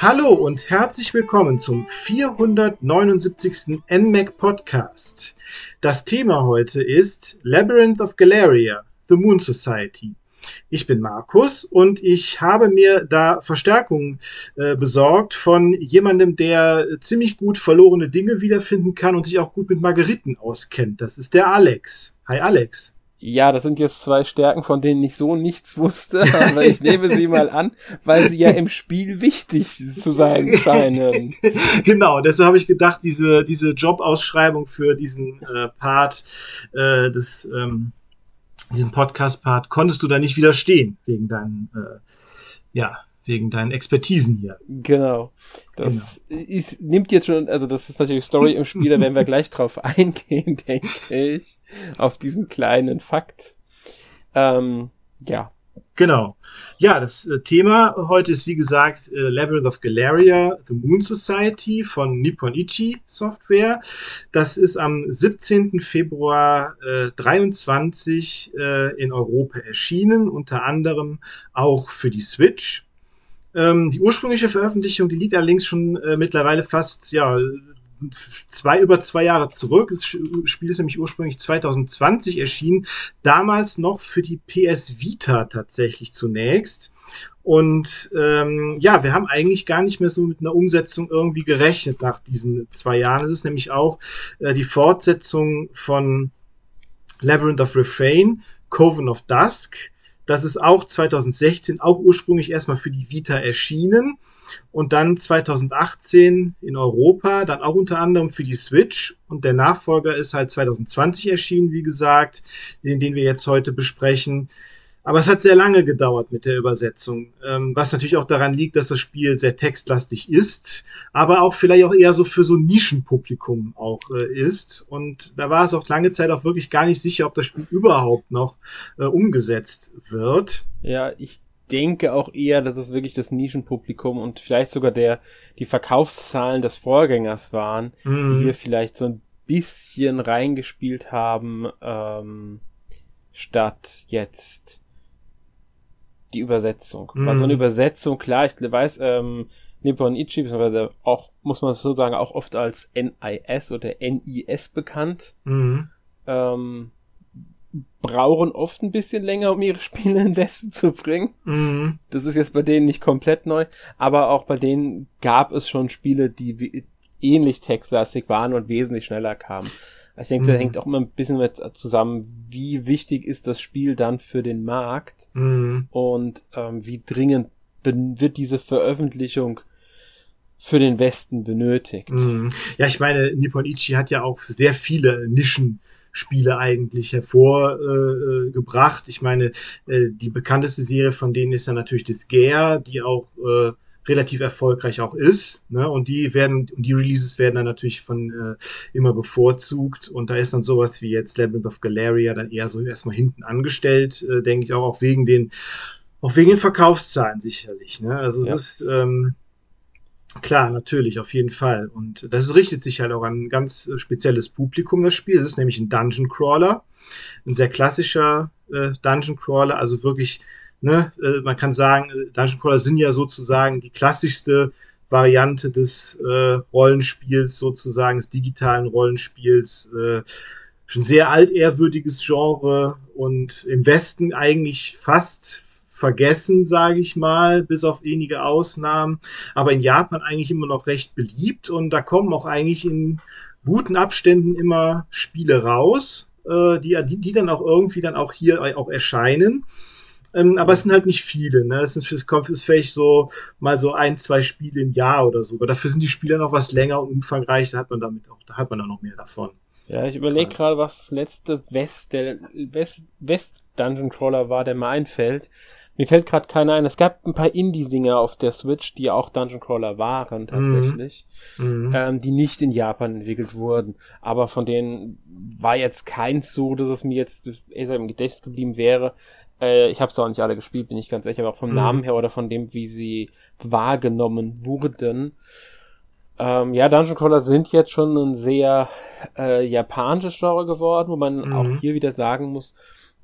Hallo und herzlich willkommen zum 479. NMAC Podcast. Das Thema heute ist Labyrinth of Galeria, The Moon Society. Ich bin Markus und ich habe mir da Verstärkung äh, besorgt von jemandem, der ziemlich gut verlorene Dinge wiederfinden kann und sich auch gut mit Margeriten auskennt. Das ist der Alex. Hi Alex. Ja, das sind jetzt zwei Stärken, von denen ich so nichts wusste, aber ich nehme sie mal an, weil sie ja im Spiel wichtig zu sein scheinen. genau, deshalb habe ich gedacht, diese, diese Jobausschreibung für diesen äh, Part äh, des ähm, diesen Podcast-Part konntest du da nicht widerstehen wegen deinen äh, ja wegen deinen Expertisen hier. Genau. Das genau. Ist, nimmt jetzt schon, also das ist natürlich Story im Spiel, da werden wir gleich drauf eingehen, denke ich, auf diesen kleinen Fakt. Ähm, ja. Genau. Ja, das äh, Thema heute ist wie gesagt äh, Labyrinth of Galeria, The Moon Society von Nippon Ichi Software. Das ist am 17. Februar äh, 23 äh, in Europa erschienen, unter anderem auch für die Switch. Ähm, die ursprüngliche Veröffentlichung, die liegt allerdings schon äh, mittlerweile fast ja, zwei über zwei Jahre zurück. Das Spiel ist nämlich ursprünglich 2020 erschienen, damals noch für die PS Vita tatsächlich zunächst. Und ähm, ja, wir haben eigentlich gar nicht mehr so mit einer Umsetzung irgendwie gerechnet nach diesen zwei Jahren. Es ist nämlich auch äh, die Fortsetzung von Labyrinth of Refrain, Coven of Dusk. Das ist auch 2016, auch ursprünglich erstmal für die Vita erschienen und dann 2018 in Europa, dann auch unter anderem für die Switch und der Nachfolger ist halt 2020 erschienen, wie gesagt, den, den wir jetzt heute besprechen. Aber es hat sehr lange gedauert mit der Übersetzung, ähm, was natürlich auch daran liegt, dass das Spiel sehr textlastig ist, aber auch vielleicht auch eher so für so ein Nischenpublikum auch äh, ist. Und da war es auch lange Zeit auch wirklich gar nicht sicher, ob das Spiel überhaupt noch äh, umgesetzt wird. Ja, ich denke auch eher, dass es wirklich das Nischenpublikum und vielleicht sogar der die Verkaufszahlen des Vorgängers waren, mhm. die hier vielleicht so ein bisschen reingespielt haben, ähm, statt jetzt die Übersetzung. Mhm. Weil so eine Übersetzung, klar, ich weiß, ähm, Nippon Ichi, beziehungsweise auch, muss man so sagen, auch oft als NIS oder NIS bekannt, mhm. ähm, brauchen oft ein bisschen länger, um ihre Spiele in Westen zu bringen. Mhm. Das ist jetzt bei denen nicht komplett neu, aber auch bei denen gab es schon Spiele, die ähnlich textlastig waren und wesentlich schneller kamen. Ich denke, mhm. da hängt auch immer ein bisschen mit zusammen, wie wichtig ist das Spiel dann für den Markt mhm. und ähm, wie dringend wird diese Veröffentlichung für den Westen benötigt. Mhm. Ja, ich meine, Nippon Ichi hat ja auch sehr viele Nischenspiele eigentlich hervorgebracht. Äh, ich meine, äh, die bekannteste Serie von denen ist ja natürlich Disgaea, die auch äh, relativ erfolgreich auch ist. Ne? Und die werden, die Releases werden dann natürlich von äh, immer bevorzugt. Und da ist dann sowas wie jetzt Labyrinth of Galeria dann eher so erstmal hinten angestellt, äh, denke ich auch, auch wegen den, auch wegen den Verkaufszahlen sicherlich. Ne? Also ja. es ist ähm, Klar, natürlich, auf jeden Fall. Und das richtet sich halt auch an ein ganz spezielles Publikum, das Spiel. Es ist nämlich ein Dungeon Crawler, ein sehr klassischer äh, Dungeon Crawler, also wirklich ne, äh, man kann sagen, äh, Dungeon Crawler sind ja sozusagen die klassischste Variante des äh, Rollenspiels, sozusagen des digitalen Rollenspiels. Äh, schon sehr altehrwürdiges Genre und im Westen eigentlich fast vergessen, sage ich mal, bis auf wenige Ausnahmen, aber in Japan eigentlich immer noch recht beliebt und da kommen auch eigentlich in guten Abständen immer Spiele raus, äh, die, die, die dann auch irgendwie dann auch hier auch erscheinen. Ähm, aber es sind halt nicht viele. Ne? Es ist, ist vielleicht so mal so ein, zwei Spiele im Jahr oder so. Aber dafür sind die Spiele noch was länger und umfangreich. Da hat man damit auch, da hat man dann noch mehr davon. Ja, ich überlege gerade, was das letzte West, der West, West Dungeon Crawler war, der mir einfällt. Mir fällt gerade keiner ein. Es gab ein paar Indie-Singer auf der Switch, die auch Dungeon Crawler waren, tatsächlich, mhm. ähm, die nicht in Japan entwickelt wurden. Aber von denen war jetzt keins so, dass es mir jetzt eher im Gedächtnis geblieben wäre. Äh, ich habe es auch nicht alle gespielt, bin ich ganz sicher, aber auch vom mhm. Namen her oder von dem, wie sie wahrgenommen wurden. Ähm, ja, Dungeon Crawler sind jetzt schon ein sehr äh, japanisches Genre geworden, wo man mhm. auch hier wieder sagen muss,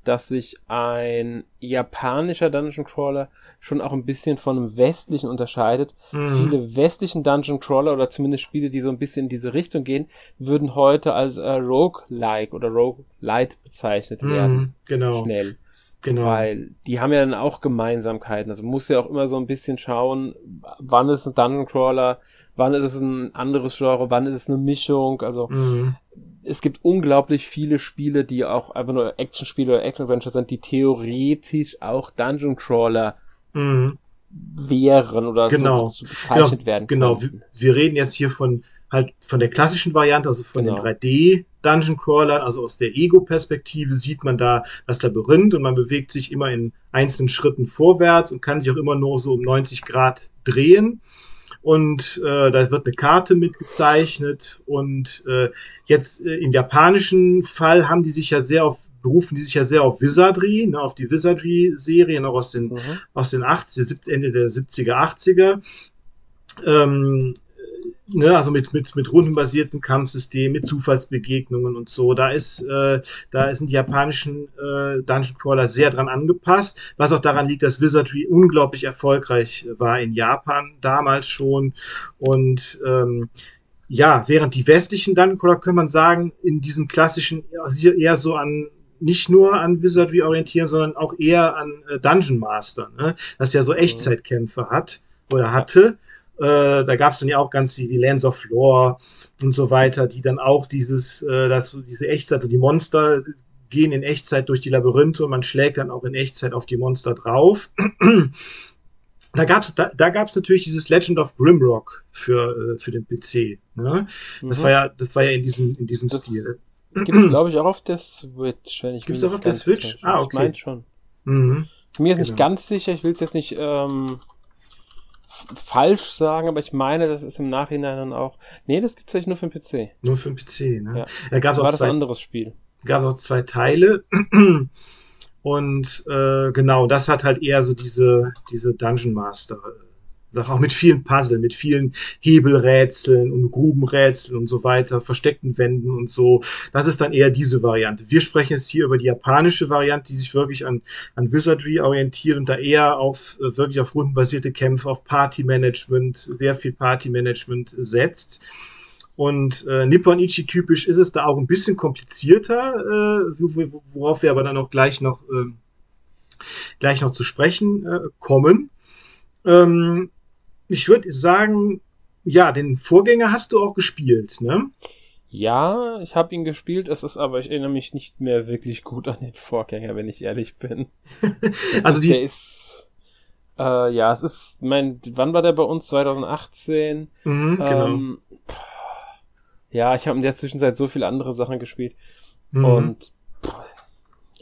dass sich ein japanischer Dungeon Crawler schon auch ein bisschen von einem westlichen unterscheidet. Mhm. Viele westlichen Dungeon Crawler oder zumindest Spiele, die so ein bisschen in diese Richtung gehen, würden heute als äh, Roguelike oder Roguelite bezeichnet mhm, werden. Genau. Schnell. Genau. Weil die haben ja dann auch Gemeinsamkeiten. Also muss ja auch immer so ein bisschen schauen, wann ist ein Dungeon Crawler, wann ist es ein anderes Genre, wann ist es eine Mischung. Also mhm es gibt unglaublich viele Spiele, die auch einfach nur Action-Spiele oder Action-Adventure sind, die theoretisch auch Dungeon Crawler mhm. wären oder genau. so bezeichnet genau, werden Genau, wir, wir, reden jetzt hier von halt von der klassischen Variante, also von genau. den 3D Dungeon Crawlern, also aus der Ego-Perspektive sieht man da das Labyrinth und man bewegt sich immer in einzelnen Schritten vorwärts und kann sich auch immer nur so um 90 Grad drehen und äh, da wird eine Karte mitgezeichnet und äh, jetzt äh, im japanischen Fall haben die sich ja sehr auf berufen die sich ja sehr auf Wizardry, ne, auf die Wizardry-Serien auch aus den, mhm. aus den 80er, Ende der 70er, 80er. Ähm, ne, also mit, mit, mit rundenbasierten Kampfsystemen, mit Zufallsbegegnungen und so. Da ist, äh, da sind die japanischen äh, Dungeon Crawler sehr dran angepasst, was auch daran liegt, dass Wizardry unglaublich erfolgreich war in Japan damals schon. Und ähm, ja, während die westlichen Dungeon Crawler, kann man sagen, in diesem klassischen also eher so an nicht nur an Wizardry orientieren, sondern auch eher an äh, Dungeon Master, ne? das ja so mhm. Echtzeitkämpfe hat oder hatte. Äh, da gab es dann ja auch ganz viel wie Lands of Lore und so weiter, die dann auch dieses, äh, das, diese Echtzeit, also die Monster gehen in Echtzeit durch die Labyrinthe und man schlägt dann auch in Echtzeit auf die Monster drauf. da gab es da, da gab's natürlich dieses Legend of Grimrock für, äh, für den PC. Ne? Das mhm. war ja, das war ja in diesem, in diesem das Stil. Gibt es, glaube ich, auch auf der Switch, wenn ich Gibt es auch auf der Switch? Ah, okay. Ich meine schon. Mhm. Mir ist genau. nicht ganz sicher, ich will es jetzt nicht ähm, falsch sagen, aber ich meine, das ist im Nachhinein dann auch. Nee, das gibt es eigentlich nur für den PC. Nur für den PC, ne? Ja. Da gab's auch zwei, ein anderes Spiel. Gab auch zwei Teile. Und äh, genau, das hat halt eher so diese, diese Dungeon Master Sache, auch mit vielen Puzzle, mit vielen Hebelrätseln und Grubenrätseln und so weiter, versteckten Wänden und so. Das ist dann eher diese Variante. Wir sprechen jetzt hier über die japanische Variante, die sich wirklich an, an Wizardry orientiert und da eher auf äh, wirklich auf rundenbasierte Kämpfe, auf Party-Management, sehr viel Party-Management setzt. Und äh, Nippon Ichi typisch ist es da auch ein bisschen komplizierter, äh, worauf wir aber dann auch gleich noch äh, gleich noch zu sprechen äh, kommen. Ähm, ich würde sagen, ja, den Vorgänger hast du auch gespielt, ne? Ja, ich habe ihn gespielt, es ist aber, ich erinnere mich nicht mehr wirklich gut an den Vorgänger, wenn ich ehrlich bin. also die. Der ist, äh, ja, es ist, mein, wann war der bei uns? 2018? Mhm, genau. Ähm, ja, ich habe in der Zwischenzeit so viele andere Sachen gespielt. Mhm. Und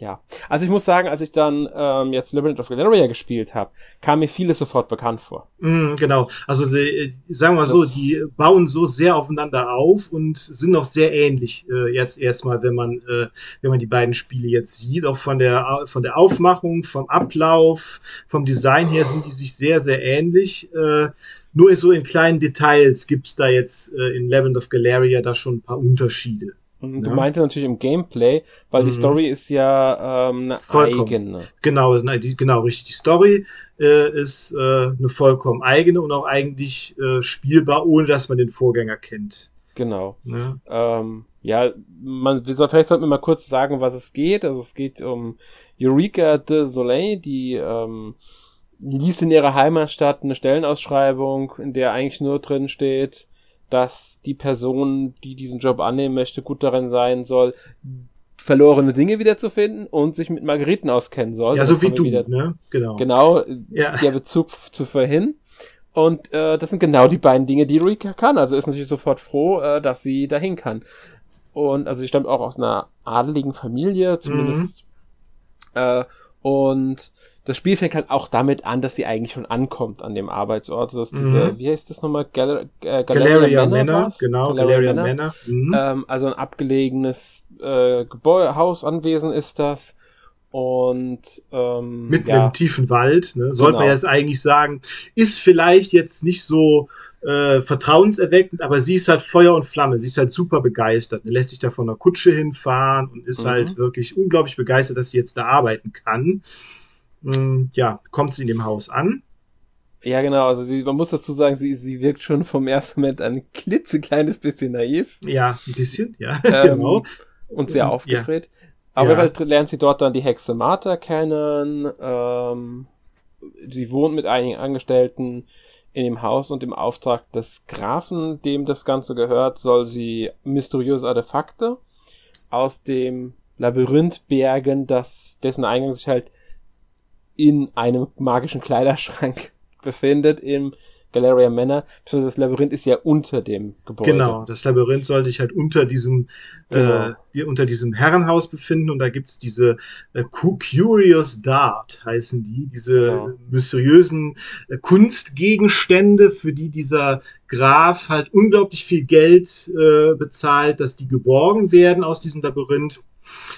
ja. Also ich muss sagen, als ich dann ähm, jetzt Labyrinth of Galeria gespielt habe, kam mir vieles sofort bekannt vor. Mm, genau. Also die, äh, sagen wir mal so, die bauen so sehr aufeinander auf und sind noch sehr ähnlich äh, jetzt erstmal, wenn man äh, wenn man die beiden Spiele jetzt sieht, auch von der von der Aufmachung, vom Ablauf, vom Design her sind die sich sehr sehr ähnlich. Äh, nur so in kleinen Details gibt's da jetzt äh, in Labyrinth of Galeria da schon ein paar Unterschiede. Mhm, du ja. meinte natürlich im Gameplay, weil mhm. die Story ist ja ähm, eine vollkommen. eigene. Genau, die, genau, richtig. Die Story äh, ist äh, eine vollkommen eigene und auch eigentlich äh, spielbar, ohne dass man den Vorgänger kennt. Genau. Ja, ähm, ja man, wir soll, vielleicht sollten wir mal kurz sagen, was es geht. Also es geht um Eureka de Soleil, die ähm, liest in ihrer Heimatstadt eine Stellenausschreibung, in der eigentlich nur drin steht, dass die Person, die diesen Job annehmen möchte, gut darin sein soll, verlorene Dinge wiederzufinden und sich mit Margeriten auskennen soll. Ja, so wie du, wieder, ne? Genau. Genau, ja. der Bezug zu vorhin. Und äh, das sind genau die beiden Dinge, die Rika kann. Also ist natürlich sofort froh, äh, dass sie dahin kann. Und also sie stammt auch aus einer adeligen Familie, zumindest. Mhm. Äh, und das Spiel fängt halt auch damit an, dass sie eigentlich schon ankommt an dem Arbeitsort. Das ist diese, mhm. wie heißt das nochmal? Gal äh, Galeria, Galeria Manor, genau, Galeria, Galeria Manor. Mhm. Ähm, also ein abgelegenes äh, Gebäude, Hausanwesen ist das. und ähm, mitten ja. im tiefen Wald, ne? sollte genau. man jetzt eigentlich sagen, ist vielleicht jetzt nicht so äh, vertrauenserweckend, aber sie ist halt Feuer und Flamme, sie ist halt super begeistert, ne? lässt sich da von der Kutsche hinfahren und ist mhm. halt wirklich unglaublich begeistert, dass sie jetzt da arbeiten kann. Ähm, ja, kommt sie in dem Haus an. Ja, genau, also sie, man muss dazu sagen, sie, sie wirkt schon vom ersten Moment ein klitzekleines bisschen naiv. Ja, ein bisschen, ja, ähm, genau. Und sehr aufgedreht. Ja. Aber ja. lernt sie dort dann die Hexe Martha kennen. Ähm, sie wohnt mit einigen Angestellten in dem Haus und im Auftrag des Grafen, dem das Ganze gehört, soll sie mysteriöse Artefakte aus dem Labyrinth bergen, das, dessen Eingang sich halt in einem magischen Kleiderschrank befindet im Galeria Manor, beziehungsweise das Labyrinth ist ja unter dem Gebäude. Genau, das Labyrinth sollte sich halt unter diesem, genau. äh, unter diesem Herrenhaus befinden und da gibt's diese äh, Curious Dart, heißen die, diese genau. mysteriösen äh, Kunstgegenstände, für die dieser Graf halt unglaublich viel Geld äh, bezahlt, dass die geborgen werden aus diesem Labyrinth.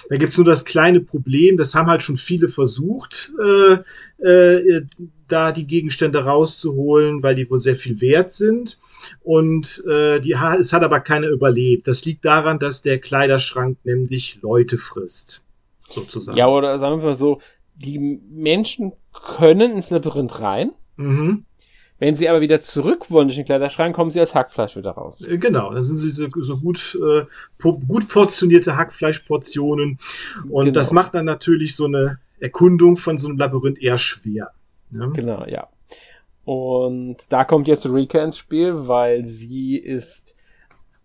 Da gibt's nur das kleine Problem, das haben halt schon viele versucht, äh, äh, da die Gegenstände rauszuholen, weil die wohl sehr viel wert sind. Und äh, die, es hat aber keiner überlebt. Das liegt daran, dass der Kleiderschrank nämlich Leute frisst. Sozusagen. Ja, oder sagen wir mal so, die Menschen können ins Labyrinth rein. Mhm. Wenn sie aber wieder zurück wollen durch den Kleiderschrank, kommen sie als Hackfleisch wieder raus. Äh, genau, dann sind sie so, so gut, äh, gut portionierte Hackfleischportionen. Und genau. das macht dann natürlich so eine Erkundung von so einem Labyrinth eher schwer. Ja? Genau, ja. Und da kommt jetzt Rika ins Spiel, weil sie ist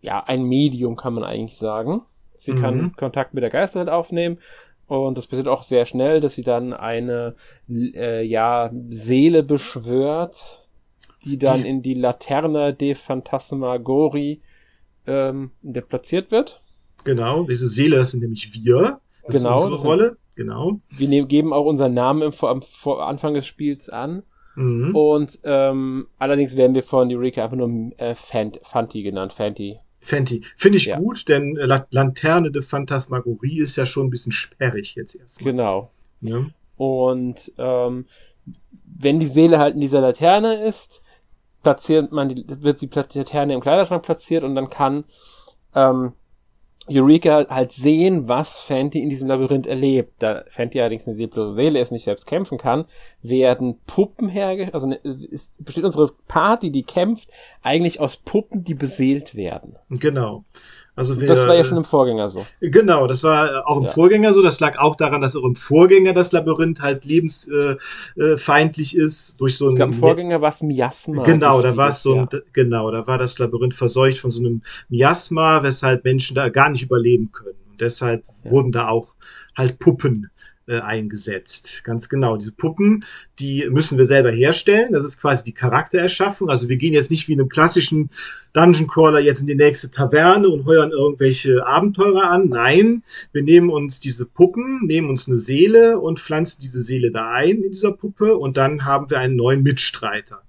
ja ein Medium, kann man eigentlich sagen. Sie mhm. kann Kontakt mit der Geisterwelt aufnehmen und das passiert auch sehr schnell, dass sie dann eine äh, ja Seele beschwört, die dann in die Laterna de Phantasmagori ähm, platziert wird. Genau, diese Seele, das sind nämlich wir. Das genau, ist unsere Rolle. Genau. Wir nehmen, geben auch unseren Namen im, am, Anfang des Spiels an. Mhm. Und ähm, allerdings werden wir von Eureka einfach nur äh, Fant Fanti genannt. Fanti. Fanti. Finde ich ja. gut, denn äh, Lanterne de Phantasmagorie ist ja schon ein bisschen sperrig jetzt erstmal. Genau. Ja. Und ähm, wenn die Seele halt in dieser Laterne ist, platziert man die, wird die Laterne im Kleiderschrank platziert und dann kann ähm, Eureka halt sehen, was Fenty in diesem Labyrinth erlebt. Da Fenty allerdings eine leblose Seele ist, nicht selbst kämpfen kann, werden Puppen hergestellt, also ist, ne, besteht unsere Party, die kämpft, eigentlich aus Puppen, die beseelt werden. Genau. Also wir, das war ja schon im Vorgänger so. Genau, das war auch im ja. Vorgänger so. Das lag auch daran, dass auch im Vorgänger das Labyrinth halt lebensfeindlich äh, äh ist durch so ein. Ich glaub, Im Vorgänger war es Miasma. Genau, da war es so ein, ja. genau, da war das Labyrinth verseucht von so einem Miasma, weshalb Menschen da gar nicht überleben können. Und deshalb ja. wurden da auch halt Puppen äh, eingesetzt. Ganz genau. Diese Puppen, die müssen wir selber herstellen. Das ist quasi die Charaktererschaffung. Also wir gehen jetzt nicht wie in einem klassischen Dungeon Crawler jetzt in die nächste Taverne und heuern irgendwelche Abenteurer an. Nein, wir nehmen uns diese Puppen, nehmen uns eine Seele und pflanzen diese Seele da ein in dieser Puppe und dann haben wir einen neuen Mitstreiter.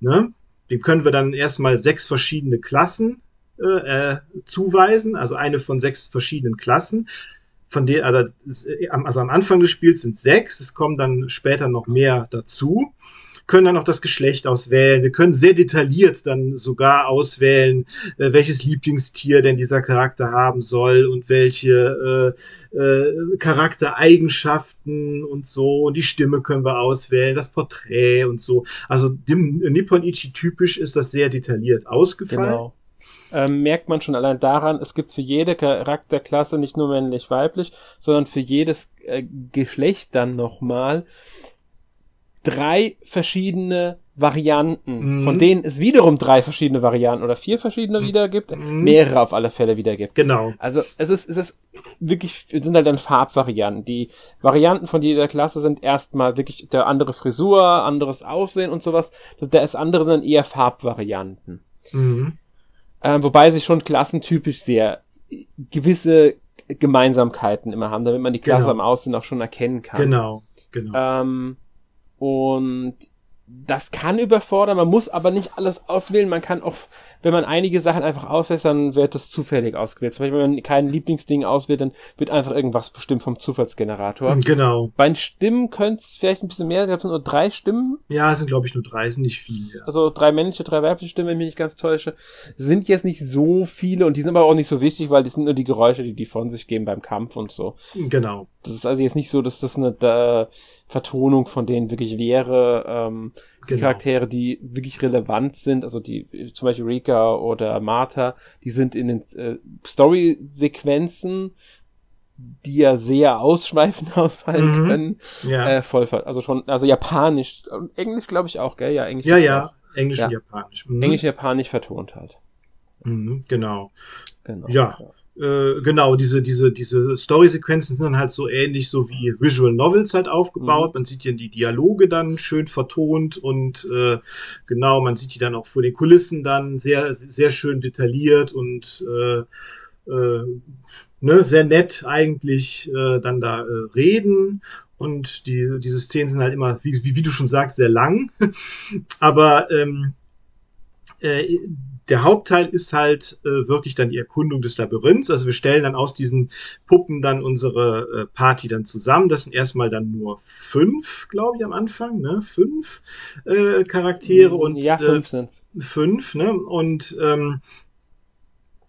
Ne? Dem können wir dann erstmal sechs verschiedene Klassen äh, äh zuweisen, also eine von sechs verschiedenen Klassen von der, also, also am Anfang des Spiels sind sechs, es kommen dann später noch mehr dazu, können dann auch das Geschlecht auswählen. Wir können sehr detailliert dann sogar auswählen, äh, welches Lieblingstier denn dieser Charakter haben soll und welche äh, äh, Charaktereigenschaften und so. Und die Stimme können wir auswählen, das Porträt und so. Also dem Nippon Ichi typisch ist das sehr detailliert ausgefallen. Genau ähm, merkt man schon allein daran, es gibt für jede Charakterklasse nicht nur männlich, weiblich, sondern für jedes äh, Geschlecht dann nochmal drei verschiedene Varianten, mhm. von denen es wiederum drei verschiedene Varianten oder vier verschiedene mhm. wieder gibt, mhm. mehrere auf alle Fälle wieder gibt. Genau. Also es ist, es ist wirklich, es sind halt dann Farbvarianten. Die Varianten von jeder Klasse sind erstmal wirklich der andere Frisur, anderes Aussehen und sowas. Das andere sind dann eher Farbvarianten. Mhm. Ähm, wobei sie schon klassentypisch sehr gewisse Gemeinsamkeiten immer haben, damit man die Klasse genau. am Aussehen auch schon erkennen kann. Genau, genau. Ähm, und das kann überfordern, man muss aber nicht alles auswählen. Man kann auch, wenn man einige Sachen einfach auswählt, dann wird das zufällig ausgewählt. Zum Beispiel, wenn man kein Lieblingsding auswählt, dann wird einfach irgendwas bestimmt vom Zufallsgenerator. Genau. Bei Stimmen könnte es vielleicht ein bisschen mehr, ich glaube, es sind nur drei Stimmen. Ja, es sind, glaube ich, nur drei, sind nicht viele. Ja. Also drei männliche, drei weibliche Stimmen, wenn ich mich nicht ganz täusche. Sind jetzt nicht so viele und die sind aber auch nicht so wichtig, weil die sind nur die Geräusche, die die von sich geben beim Kampf und so. Genau. Das ist also jetzt nicht so, dass das eine da, Vertonung von denen wirklich wäre. Ähm, genau. Charaktere, die wirklich relevant sind, also die zum Beispiel Rika oder Martha, die sind in den äh, Story-Sequenzen, die ja sehr ausschweifend ausfallen mhm. können, ja. äh, voll, also schon, also Japanisch, Englisch glaube ich auch, gell? Ja, Englisch. Ja, ja, Englisch ja. und Japanisch. Mhm. Englisch, Japanisch vertont halt. Mhm, genau. genau. Ja. ja. Äh, genau, diese, diese, diese Story-Sequenzen sind dann halt so ähnlich so wie Visual Novels halt aufgebaut. Mhm. Man sieht ja die Dialoge dann schön vertont und äh, genau, man sieht die dann auch vor den Kulissen dann sehr, sehr schön detailliert und äh, äh, ne, sehr nett eigentlich äh, dann da äh, reden. Und die, diese Szenen sind halt immer, wie, wie, wie du schon sagst, sehr lang. Aber ähm, äh, der Hauptteil ist halt äh, wirklich dann die Erkundung des Labyrinths. Also wir stellen dann aus diesen Puppen dann unsere äh, Party dann zusammen. Das sind erstmal dann nur fünf, glaube ich, am Anfang, ne? Fünf äh, Charaktere mm, und ja, fünf äh, sind's. Fünf, ne? Und ähm,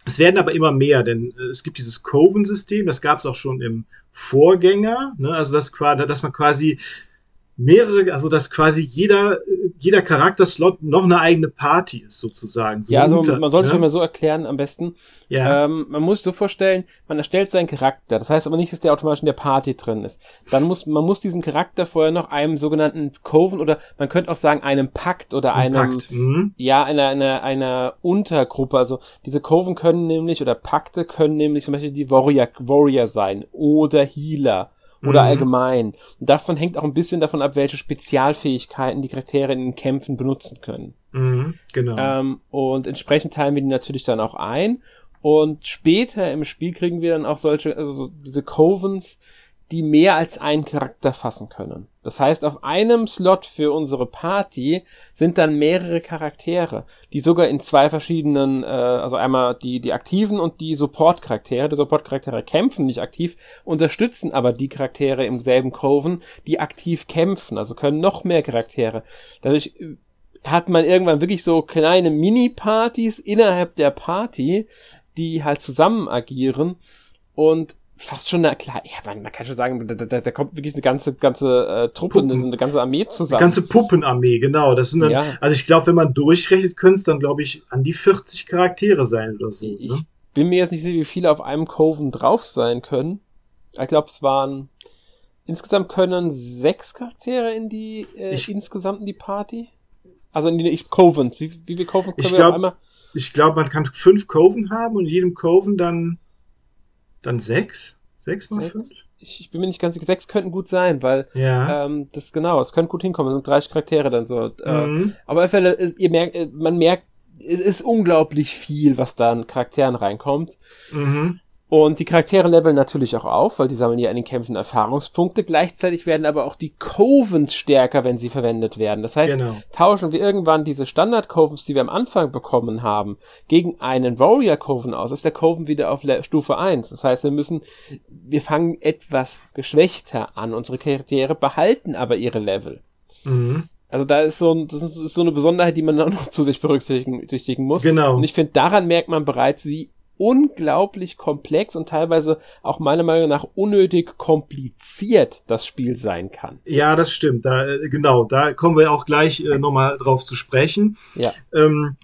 es werden aber immer mehr, denn äh, es gibt dieses Coven-System, das gab es auch schon im Vorgänger, ne? also das, dass man quasi mehrere, also dass quasi jeder, jeder Charakterslot noch eine eigene Party ist, sozusagen. So ja, also unter, man sollte es ne? mal so erklären am besten. Ja. Ähm, man muss sich so vorstellen, man erstellt seinen Charakter. Das heißt aber nicht, dass der automatisch in der Party drin ist. Dann muss, man muss diesen Charakter vorher noch einem sogenannten Coven oder man könnte auch sagen einem Pakt oder Ein einem, Pakt. Mhm. ja, einer, einer, einer Untergruppe. Also diese Coven können nämlich oder Pakte können nämlich zum Beispiel die Warrior, Warrior sein oder Healer oder mhm. allgemein. Und davon hängt auch ein bisschen davon ab, welche Spezialfähigkeiten die Charaktere in den Kämpfen benutzen können. Mhm, genau. Ähm, und entsprechend teilen wir die natürlich dann auch ein. Und später im Spiel kriegen wir dann auch solche, also diese Covens, die mehr als einen Charakter fassen können. Das heißt, auf einem Slot für unsere Party sind dann mehrere Charaktere, die sogar in zwei verschiedenen, äh, also einmal die, die aktiven und die Support-Charaktere. Die Support-Charaktere kämpfen nicht aktiv, unterstützen aber die Charaktere im selben Coven, die aktiv kämpfen, also können noch mehr Charaktere. Dadurch äh, hat man irgendwann wirklich so kleine Mini-Partys innerhalb der Party, die halt zusammen agieren und fast schon eine klar, ja, man, man kann schon sagen, da, da, da kommt wirklich eine ganze ganze äh, Truppe, eine, eine, ganze Armee zusammen. Eine ganze Puppenarmee, genau. Das sind dann, ja. also ich glaube, wenn man durchrechnet, können es dann, glaube ich, an die 40 Charaktere sein oder so. Ich ne? bin mir jetzt nicht sicher, wie viele auf einem Coven drauf sein können. Ich glaube, es waren insgesamt können sechs Charaktere in die äh, ich, insgesamt in die Party. Also in die Covens. Wie, wie viele Coven können ich wir glaub, einmal? Ich glaube, man kann fünf Coven haben und in jedem Coven dann dann sechs? Sechs mal sechs? fünf? Ich, ich, bin mir nicht ganz sicher. Sechs könnten gut sein, weil ja. ähm, das genau, es könnte gut hinkommen. Es sind 30 Charaktere dann so. Äh, mhm. Aber auf Fälle, ist, ihr merkt, äh, man merkt, es ist unglaublich viel, was da an Charakteren reinkommt. Mhm. Und die Charaktere leveln natürlich auch auf, weil die sammeln ja in den Kämpfen Erfahrungspunkte. Gleichzeitig werden aber auch die Covens stärker, wenn sie verwendet werden. Das heißt, genau. tauschen wir irgendwann diese Standard-Covens, die wir am Anfang bekommen haben, gegen einen Warrior-Coven aus, ist der Coven wieder auf Stufe 1. Das heißt, wir müssen, wir fangen etwas geschwächter an. Unsere Charaktere behalten aber ihre Level. Mhm. Also da ist so, das ist so eine Besonderheit, die man dann auch noch zu sich berücksichtigen muss. Genau. Und ich finde, daran merkt man bereits, wie unglaublich komplex und teilweise auch meiner Meinung nach unnötig kompliziert das Spiel sein kann. Ja, das stimmt. Da, äh, genau, da kommen wir auch gleich äh, nochmal drauf zu sprechen. Ja. Ähm,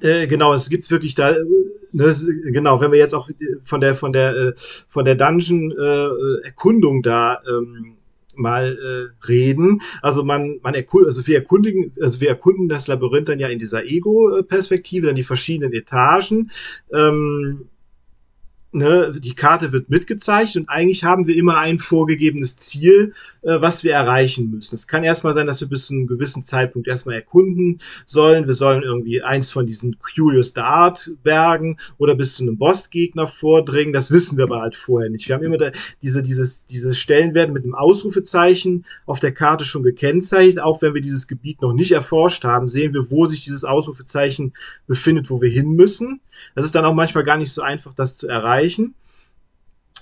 äh, genau, es gibt wirklich da, äh, ne, genau, wenn wir jetzt auch von der von der äh, von der Dungeon äh, Erkundung da ähm, mal äh, reden. Also man, man erkundet, also wir erkundigen, also wir erkunden das Labyrinth dann ja in dieser Ego-Perspektive, dann die verschiedenen Etagen. Ähm, ne, die Karte wird mitgezeichnet und eigentlich haben wir immer ein vorgegebenes Ziel, äh, was wir erreichen müssen. Es kann erstmal sein, dass wir bis zu einem gewissen Zeitpunkt erstmal erkunden sollen. Wir sollen irgendwie eins von diesen Curious the Art Bergen oder bis zu einem Bossgegner vordringen. Das wissen wir aber halt vorher nicht. Wir haben immer da, diese, dieses, diese Stellen werden mit einem Ausrufezeichen auf der Karte schon gekennzeichnet. Auch wenn wir dieses Gebiet noch nicht erforscht haben, sehen wir, wo sich dieses Ausrufezeichen befindet, wo wir hin müssen. Das ist dann auch manchmal gar nicht so einfach, das zu erreichen.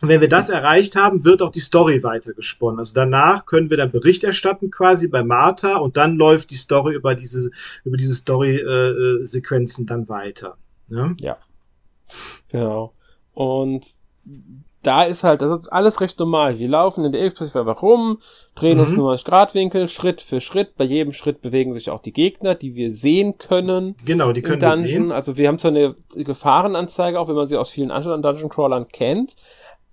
Und wenn wir das erreicht haben, wird auch die Story weitergesponnen. Also danach können wir dann Bericht erstatten quasi bei Martha und dann läuft die Story über diese, über diese Story-Sequenzen äh, dann weiter. Ne? Ja. Genau. Und da ist halt, das ist alles recht normal. Wir laufen in der X-Perspektive einfach rum, drehen mhm. uns 90 Grad Winkel, Schritt für Schritt. Bei jedem Schritt bewegen sich auch die Gegner, die wir sehen können. Genau, die können wir sehen. Also wir haben zwar eine Gefahrenanzeige, auch wenn man sie aus vielen anderen Dungeon Crawlern kennt.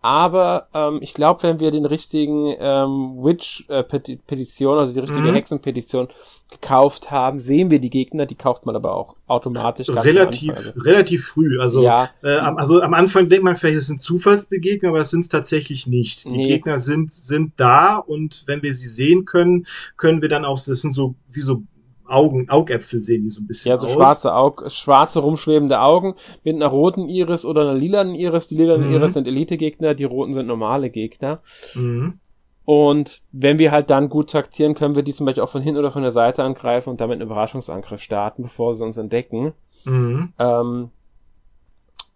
Aber ähm, ich glaube, wenn wir den richtigen ähm, Witch-Petition, äh, also die richtige mhm. Hexenpetition gekauft haben, sehen wir die Gegner. Die kauft man aber auch automatisch. Relativ, also. relativ früh. Also, ja. äh, also am Anfang denkt man vielleicht, es sind Zufallsbegegnungen, aber es sind es tatsächlich nicht. Die nee. Gegner sind, sind da und wenn wir sie sehen können, können wir dann auch, das sind so wie so Augen, Augäpfel sehen die so ein bisschen Ja, so aus. schwarze Aug, schwarze rumschwebende Augen mit einer roten Iris oder einer lilanen Iris. Die lilanen mhm. Iris sind Elite-Gegner, die roten sind normale Gegner. Mhm. Und wenn wir halt dann gut taktieren, können wir die zum Beispiel auch von hinten oder von der Seite angreifen und damit einen Überraschungsangriff starten, bevor sie uns entdecken. Mhm. Ähm,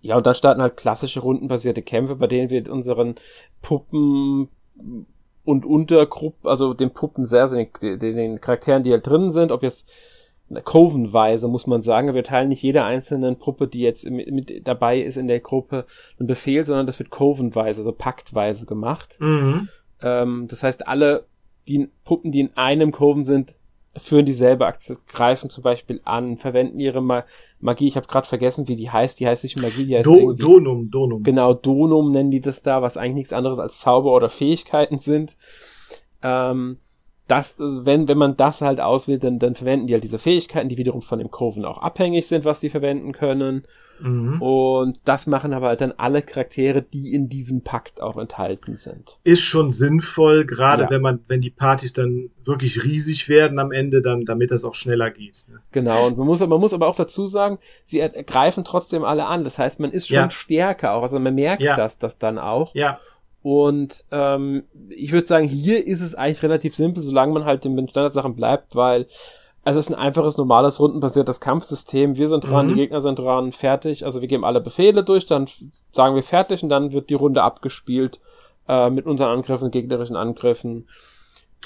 ja, und dann starten halt klassische rundenbasierte Kämpfe, bei denen wir unseren Puppen und Untergruppen, also den Puppen sehr, also den, den, den Charakteren, die halt drin sind, ob jetzt Covenweise, muss man sagen. Wir teilen nicht jeder einzelnen Puppe, die jetzt mit, mit dabei ist in der Gruppe, einen Befehl, sondern das wird Covenweise, also paktweise gemacht. Mhm. Ähm, das heißt, alle die Puppen, die in einem Coven sind, führen dieselbe Aktion, greifen zum Beispiel an, verwenden ihre Ma Magie. Ich habe gerade vergessen, wie die heißt. Die heißt nicht Magie, die heißt Do Donum, Donum. Genau, Donum nennen die das da, was eigentlich nichts anderes als Zauber oder Fähigkeiten sind. Ähm, das, wenn, wenn man das halt auswählt, dann, dann verwenden die halt diese Fähigkeiten, die wiederum von dem Coven auch abhängig sind, was die verwenden können. Mhm. Und das machen aber halt dann alle Charaktere, die in diesem Pakt auch enthalten sind. Ist schon sinnvoll, gerade ja. wenn man, wenn die Partys dann wirklich riesig werden am Ende, dann, damit das auch schneller geht. Ne? Genau, und man muss, man muss aber auch dazu sagen, sie ergreifen trotzdem alle an. Das heißt, man ist schon ja. stärker auch. Also man merkt ja. das, das dann auch. Ja. Und ähm, ich würde sagen, hier ist es eigentlich relativ simpel, solange man halt in den Standardsachen bleibt, weil also es ist ein einfaches, normales, rundenbasiertes Kampfsystem. Wir sind dran, mhm. die Gegner sind dran, fertig. Also wir geben alle Befehle durch, dann sagen wir fertig und dann wird die Runde abgespielt äh, mit unseren Angriffen, gegnerischen Angriffen.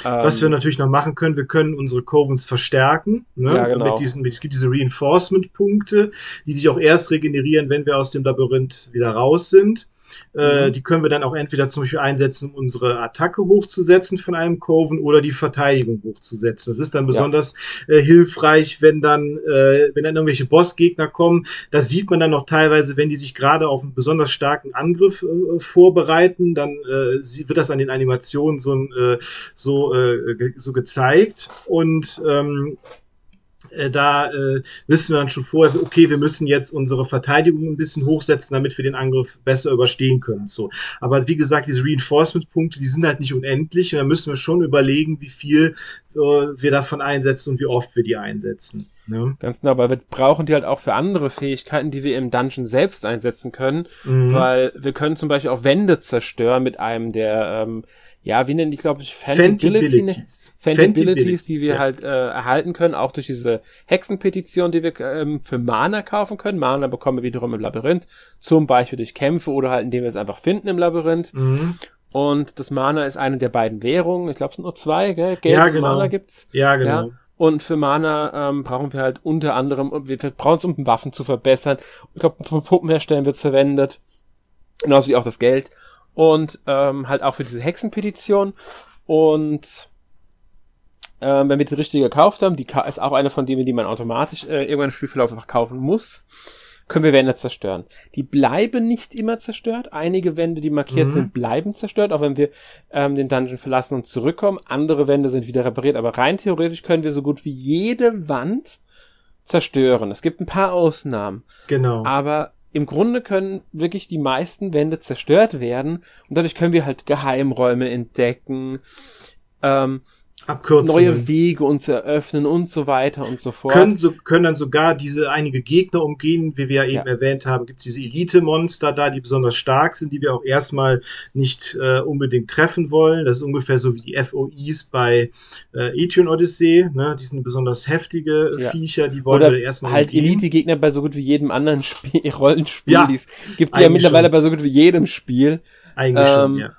Was wir ähm, natürlich noch machen können, wir können unsere Covens verstärken. Ne? Ja, genau. mit diesen, es gibt diese Reinforcement-Punkte, die sich auch erst regenerieren, wenn wir aus dem Labyrinth wieder raus sind. Äh, mhm. Die können wir dann auch entweder zum Beispiel einsetzen, um unsere Attacke hochzusetzen von einem Coven oder die Verteidigung hochzusetzen. Das ist dann besonders ja. äh, hilfreich, wenn dann, äh, wenn dann irgendwelche Bossgegner kommen. Das sieht man dann noch teilweise, wenn die sich gerade auf einen besonders starken Angriff äh, vorbereiten, dann äh, wird das an den Animationen so, so, so gezeigt. Und ähm, äh, da äh, wissen wir dann schon vorher, okay, wir müssen jetzt unsere Verteidigung ein bisschen hochsetzen, damit wir den Angriff besser überstehen können. So. Aber wie gesagt, diese Reinforcement-Punkte, die sind halt nicht unendlich und da müssen wir schon überlegen, wie viel äh, wir davon einsetzen und wie oft wir die einsetzen. Ne? Ganz genau, aber wir brauchen die halt auch für andere Fähigkeiten, die wir im Dungeon selbst einsetzen können, mhm. weil wir können zum Beispiel auch Wände zerstören mit einem der ähm, ja, wie nennen die, glaube ich, Fantibilities. Fantibilities, die wir ja. halt äh, erhalten können, auch durch diese Hexenpetition, die wir ähm, für Mana kaufen können. Mana bekommen wir wiederum im Labyrinth, zum Beispiel durch Kämpfe oder halt indem wir es einfach finden im Labyrinth. Mhm. Und das Mana ist eine der beiden Währungen. Ich glaube, es sind nur zwei, gell? Geld ja, genau. Mana gibt's. Ja, genau. Ja. Und für Mana ähm, brauchen wir halt unter anderem, wir brauchen es, um Waffen zu verbessern. Ich glaube, Puppen herstellen wird verwendet. Genauso wie auch das Geld und ähm, halt auch für diese Hexenpetition. Und ähm, wenn wir die richtige gekauft haben, die ist auch eine von denen, die man automatisch äh, irgendwann im Spielverlauf einfach kaufen muss, können wir Wände zerstören. Die bleiben nicht immer zerstört. Einige Wände, die markiert mhm. sind, bleiben zerstört, auch wenn wir ähm, den Dungeon verlassen und zurückkommen. Andere Wände sind wieder repariert, aber rein theoretisch können wir so gut wie jede Wand zerstören. Es gibt ein paar Ausnahmen. Genau. Aber im Grunde können wirklich die meisten Wände zerstört werden und dadurch können wir halt Geheimräume entdecken. Ähm, Abkürzungen. neue Wege uns eröffnen und so weiter und so fort. Können, so, können dann sogar diese einige Gegner umgehen, wie wir ja eben ja. erwähnt haben, gibt es diese Elite-Monster da, die besonders stark sind, die wir auch erstmal nicht äh, unbedingt treffen wollen. Das ist ungefähr so wie die FOIs bei äh, Etrian Odyssey, ne? Die sind besonders heftige ja. Viecher, die wollen Oder wir erstmal. Halt Elite-Gegner bei so gut wie jedem anderen Spiel, Rollenspiel. Ja, die es gibt ja mittlerweile schon. bei so gut wie jedem Spiel. Eigentlich ähm, schon, ja.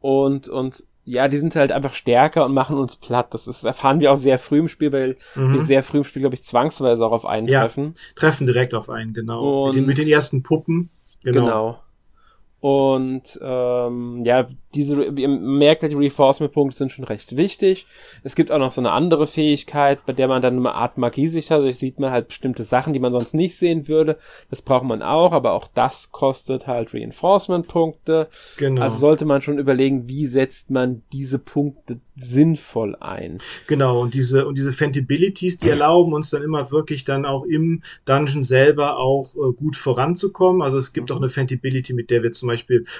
Und, und ja, die sind halt einfach stärker und machen uns platt. Das ist, erfahren wir auch sehr früh im Spiel, weil mhm. wir sehr früh im Spiel, glaube ich, zwangsweise auch auf einen ja, treffen. Treffen direkt auf einen, genau. mit, den, mit den ersten Puppen. Genau. genau. Und ähm, ja, diese, ihr merkt, die Reinforcement-Punkte sind schon recht wichtig. Es gibt auch noch so eine andere Fähigkeit, bei der man dann eine Art Magie sich hat. Dadurch sieht man halt bestimmte Sachen, die man sonst nicht sehen würde. Das braucht man auch, aber auch das kostet halt Reinforcement-Punkte. Genau. Also sollte man schon überlegen, wie setzt man diese Punkte sinnvoll ein. Genau, und diese, und diese Fentibilities, die erlauben uns dann immer wirklich dann auch im Dungeon selber auch äh, gut voranzukommen. Also es gibt auch eine Fentibility, mit der wir zum Beispiel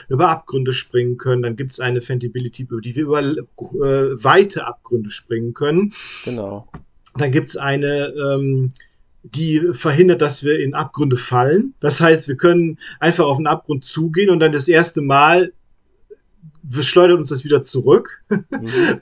über Abgründe springen können. Dann gibt es eine Fentibility, über die wir über äh, weite Abgründe springen können. Genau. Dann gibt es eine, ähm, die verhindert, dass wir in Abgründe fallen. Das heißt, wir können einfach auf einen Abgrund zugehen und dann das erste Mal schleudert uns das wieder zurück. Mhm.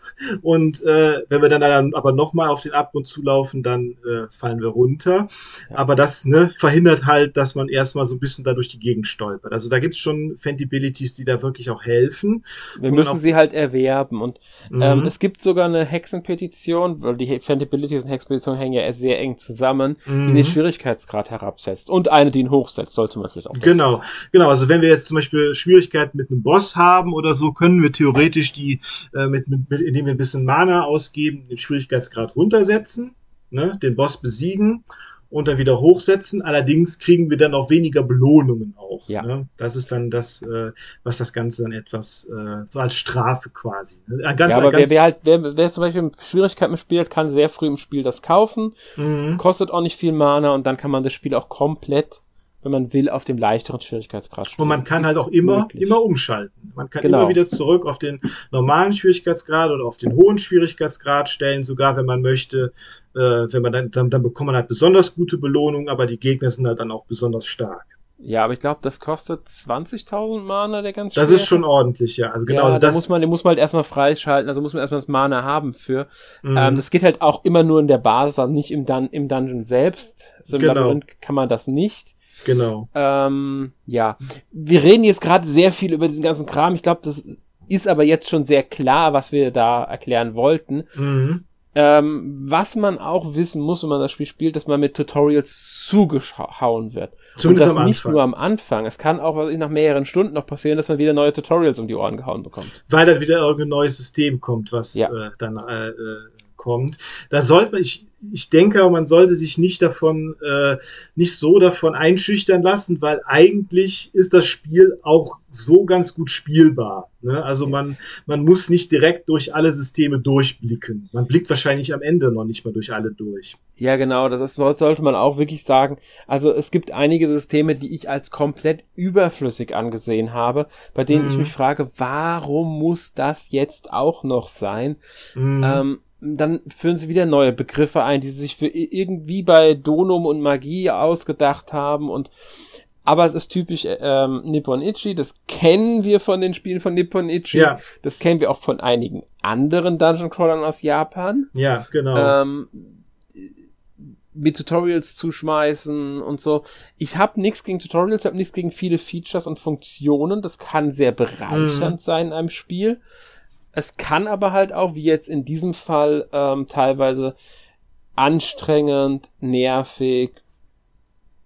und äh, wenn wir dann, dann aber nochmal auf den Abgrund zulaufen, dann äh, fallen wir runter. Ja. Aber das ne, verhindert halt, dass man erstmal so ein bisschen da durch die Gegend stolpert. Also da gibt's schon Fentibilities, die da wirklich auch helfen. Wir müssen sie halt erwerben. Und mhm. ähm, es gibt sogar eine Hexenpetition, weil die Fentibilities und Hexenpetitionen hängen ja sehr eng zusammen, mhm. die den Schwierigkeitsgrad herabsetzt. Und eine, die ihn hochsetzt, sollte man vielleicht auch. Genau, genau. Also wenn wir jetzt zum Beispiel Schwierigkeiten mit einem Boss haben oder so, können wir theoretisch die, äh, mit, mit, mit, indem wir ein bisschen Mana ausgeben, den Schwierigkeitsgrad runtersetzen, ne, den Boss besiegen und dann wieder hochsetzen. Allerdings kriegen wir dann auch weniger Belohnungen auch. Ja. Ne? Das ist dann das, äh, was das Ganze dann etwas äh, so als Strafe quasi. Ne? Ganz, ja, aber ganz wer, wer halt, wer, wer zum Beispiel Schwierigkeiten spielt, kann sehr früh im Spiel das kaufen, mhm. kostet auch nicht viel Mana und dann kann man das Spiel auch komplett wenn man will, auf dem leichteren Schwierigkeitsgrad spielen. Und man kann halt auch immer, möglich. immer umschalten. Man kann genau. immer wieder zurück auf den normalen Schwierigkeitsgrad oder auf den hohen Schwierigkeitsgrad stellen, sogar wenn man möchte. Äh, wenn man dann, dann, dann bekommt man halt besonders gute Belohnungen, aber die Gegner sind halt dann auch besonders stark. Ja, aber ich glaube, das kostet 20.000 Mana, der ganze Das ist schon ordentlich, ja. Also genau, ja, also das da muss man, den muss man halt erstmal freischalten, also muss man erstmal das Mana haben für. Mhm. Ähm, das geht halt auch immer nur in der Basis, also nicht im, Dun im Dungeon selbst. So im genau. Labyrinth kann man das nicht. Genau. Ähm, ja, wir reden jetzt gerade sehr viel über diesen ganzen Kram. Ich glaube, das ist aber jetzt schon sehr klar, was wir da erklären wollten. Mhm. Ähm, was man auch wissen muss, wenn man das Spiel spielt, dass man mit Tutorials zugehauen wird. Zumindest Und das nicht nur am Anfang. Es kann auch nach mehreren Stunden noch passieren, dass man wieder neue Tutorials um die Ohren gehauen bekommt. Weil dann wieder irgendein neues System kommt, was ja. äh, dann äh, äh kommt. Da sollte man, ich, ich denke, man sollte sich nicht davon, äh, nicht so davon einschüchtern lassen, weil eigentlich ist das Spiel auch so ganz gut spielbar. Ne? Also man, man muss nicht direkt durch alle Systeme durchblicken. Man blickt wahrscheinlich am Ende noch nicht mal durch alle durch. Ja, genau, das ist, sollte man auch wirklich sagen. Also es gibt einige Systeme, die ich als komplett überflüssig angesehen habe, bei denen mhm. ich mich frage, warum muss das jetzt auch noch sein? Mhm. Ähm, dann führen sie wieder neue Begriffe ein, die sie sich für irgendwie bei Donum und Magie ausgedacht haben und aber es ist typisch ähm, Nippon Ichi, das kennen wir von den Spielen von Nippon Ichi, ja. das kennen wir auch von einigen anderen Dungeon Crawlern aus Japan. Ja, genau. Ähm, mit Tutorials zuschmeißen und so. Ich habe nichts gegen Tutorials, ich habe nichts gegen viele Features und Funktionen. Das kann sehr bereichernd mhm. sein in einem Spiel. Es kann aber halt auch, wie jetzt in diesem Fall, ähm, teilweise anstrengend, nervig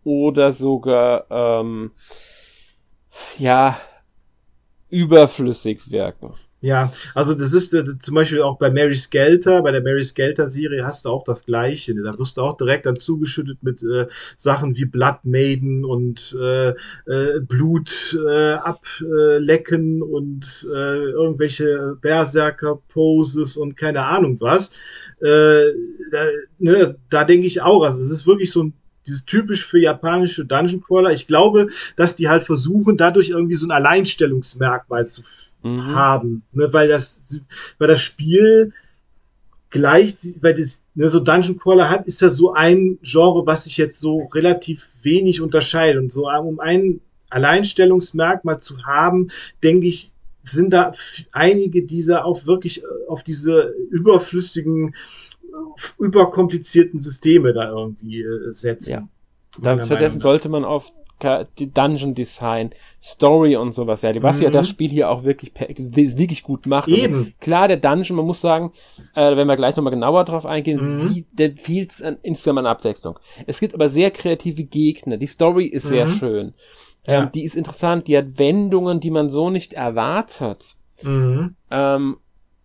oder sogar, ähm, ja, überflüssig wirken. Ja, also das ist äh, zum Beispiel auch bei Mary Skelter, bei der Mary Skelter Serie hast du auch das Gleiche. Ne? Da wirst du auch direkt dann zugeschüttet mit äh, Sachen wie Blood Maiden und äh, äh, Blut äh, ablecken und äh, irgendwelche Berserker Poses und keine Ahnung was. Äh, da, ne, da denke ich auch, also es ist wirklich so ein dieses typisch für japanische Dungeon Crawler. Ich glaube, dass die halt versuchen, dadurch irgendwie so ein Alleinstellungsmerkmal zu mhm. haben, ne, weil das, weil das Spiel gleich, weil das ne, so Dungeon Crawler hat, ist ja so ein Genre, was sich jetzt so relativ wenig unterscheidet und so um ein Alleinstellungsmerkmal zu haben, denke ich, sind da einige dieser auch wirklich äh, auf diese überflüssigen, überkomplizierten Systeme da irgendwie äh, setzen. Ja. Da stattdessen sollte man auf Dungeon Design, Story und sowas was mhm. ja das Spiel hier auch wirklich, wirklich gut macht. Also Eben. Also klar, der Dungeon, man muss sagen, äh, wenn wir gleich nochmal genauer drauf eingehen, mhm. sieht, der fehlt an, insgesamt an Abwechslung. Es gibt aber sehr kreative Gegner. Die Story ist mhm. sehr schön. Ja. Ähm, die ist interessant, die hat Wendungen, die man so nicht erwartet. Mhm. Ähm,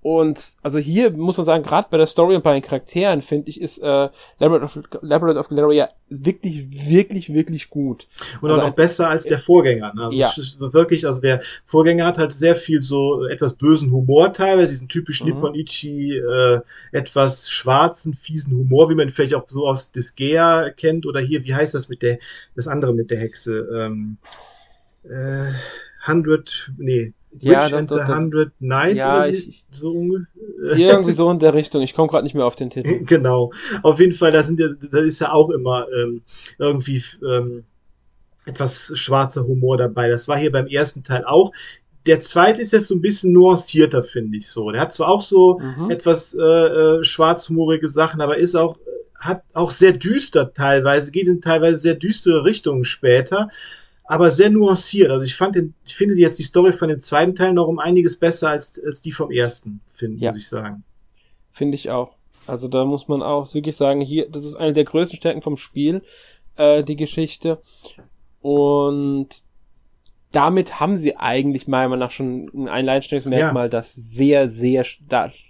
und also hier muss man sagen, gerade bei der Story und bei den Charakteren, finde ich, ist äh, Labyrinth of, Labyrinth of Galeria wirklich, wirklich, wirklich gut. Und also auch noch besser als der Vorgänger. Ne? Also ja. wirklich, also der Vorgänger hat halt sehr viel so etwas bösen Humor teilweise, diesen typischen mhm. Nippon-Ichi, äh, etwas schwarzen, fiesen Humor, wie man vielleicht auch so aus Disgaea kennt. Oder hier, wie heißt das mit der, das andere mit der Hexe? Ähm, äh, 100, nee, ja, Witch and the Hundred Nights ja, ich, so irgendwie so in der Richtung. Ich komme gerade nicht mehr auf den Titel. genau. Auf jeden Fall, da sind ja, da ist ja auch immer ähm, irgendwie ähm, etwas schwarzer Humor dabei. Das war hier beim ersten Teil auch. Der zweite ist jetzt so ein bisschen nuancierter, finde ich so. Der hat zwar auch so mhm. etwas äh, äh, schwarzhumorige Sachen, aber ist auch hat auch sehr düster teilweise, geht in teilweise sehr düstere Richtungen später aber sehr nuanciert. Also ich fand den, ich finde jetzt die Story von dem zweiten Teil noch um einiges besser als, als die vom ersten, finde, ja. muss ich sagen. Finde ich auch. Also da muss man auch wirklich sagen, hier, das ist eine der größten Stärken vom Spiel, äh, die Geschichte. Und damit haben sie eigentlich meiner Meinung nach schon ein Alleinstellungsmerkmal, ja. das sehr, sehr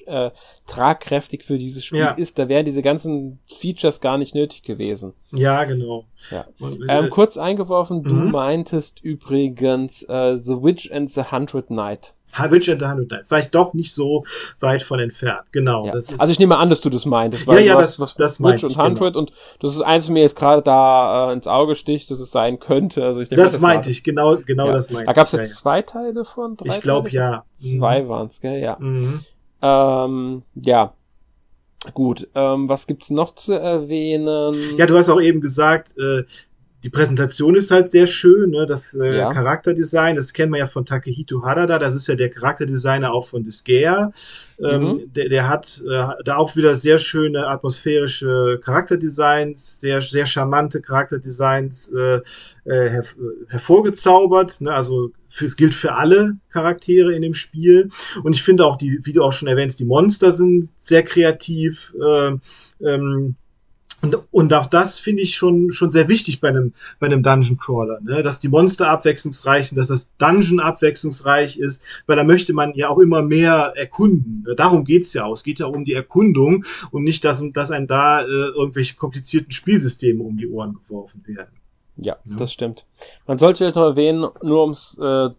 äh, tragkräftig für dieses Spiel ja. ist. Da wären diese ganzen Features gar nicht nötig gewesen. Ja, genau. Ja. Und, äh, ähm, kurz eingeworfen, du mhm. meintest übrigens äh, The Witch and the Hundred Night. Witch and the Hundred Nights. War ich doch nicht so weit von entfernt. Genau. Ja. Also ich nehme an, dass du das meintest. ja, ja, das, was das Witch und Hundred genau. und das ist eins, was mir jetzt gerade da äh, ins Auge sticht, dass es sein könnte. Also ich denke, das, das meinte ich, genau, genau ja. das meinte ich. Da gab es jetzt ja, zwei Teile von? Drei ich glaube ja. Zwei mhm. waren es, gell? Ja. Mhm. Ähm, ja. Gut, ähm, was gibt's noch zu erwähnen? Ja, du hast auch eben gesagt, äh, die Präsentation ist halt sehr schön, ne? das äh, ja. Charakterdesign, das kennen wir ja von Takehito Harada, das ist ja der Charakterdesigner auch von Disgaea. Ähm, mhm. der, der hat äh, da auch wieder sehr schöne atmosphärische Charakterdesigns, sehr, sehr charmante Charakterdesigns äh, äh, her hervorgezaubert. Ne? Also es gilt für alle Charaktere in dem Spiel. Und ich finde auch, die, wie du auch schon erwähnst, die Monster sind sehr kreativ. Äh, ähm, und, und auch das finde ich schon, schon sehr wichtig bei einem, bei einem Dungeon Crawler, ne? dass die Monster abwechslungsreich sind, dass das Dungeon abwechslungsreich ist, weil da möchte man ja auch immer mehr erkunden. Ne? Darum geht's ja auch. Es geht ja um die Erkundung und nicht, dass, dass einem da äh, irgendwelche komplizierten Spielsysteme um die Ohren geworfen werden. Ja, ja. das stimmt. Man sollte vielleicht noch erwähnen, nur ums äh,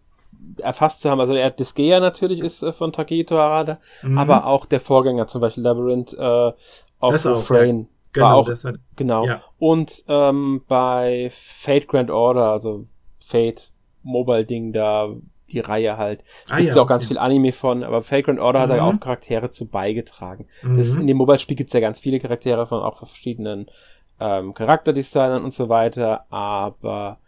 erfasst zu haben, also der Disgaea natürlich ist äh, von Taketo Harada, mhm. aber auch der Vorgänger, zum Beispiel Labyrinth äh, of Refrain. Genau, war auch, hat, genau. Ja. Und ähm, bei Fate Grand Order, also Fate Mobile Ding da, die Reihe halt, ah, gibt's ja, auch ganz viel Anime von, aber Fate Grand Order mhm. hat da auch Charaktere zu beigetragen. Mhm. Das, in dem Mobile-Spiel gibt's ja ganz viele Charaktere von auch verschiedenen ähm, Charakterdesignern und so weiter, aber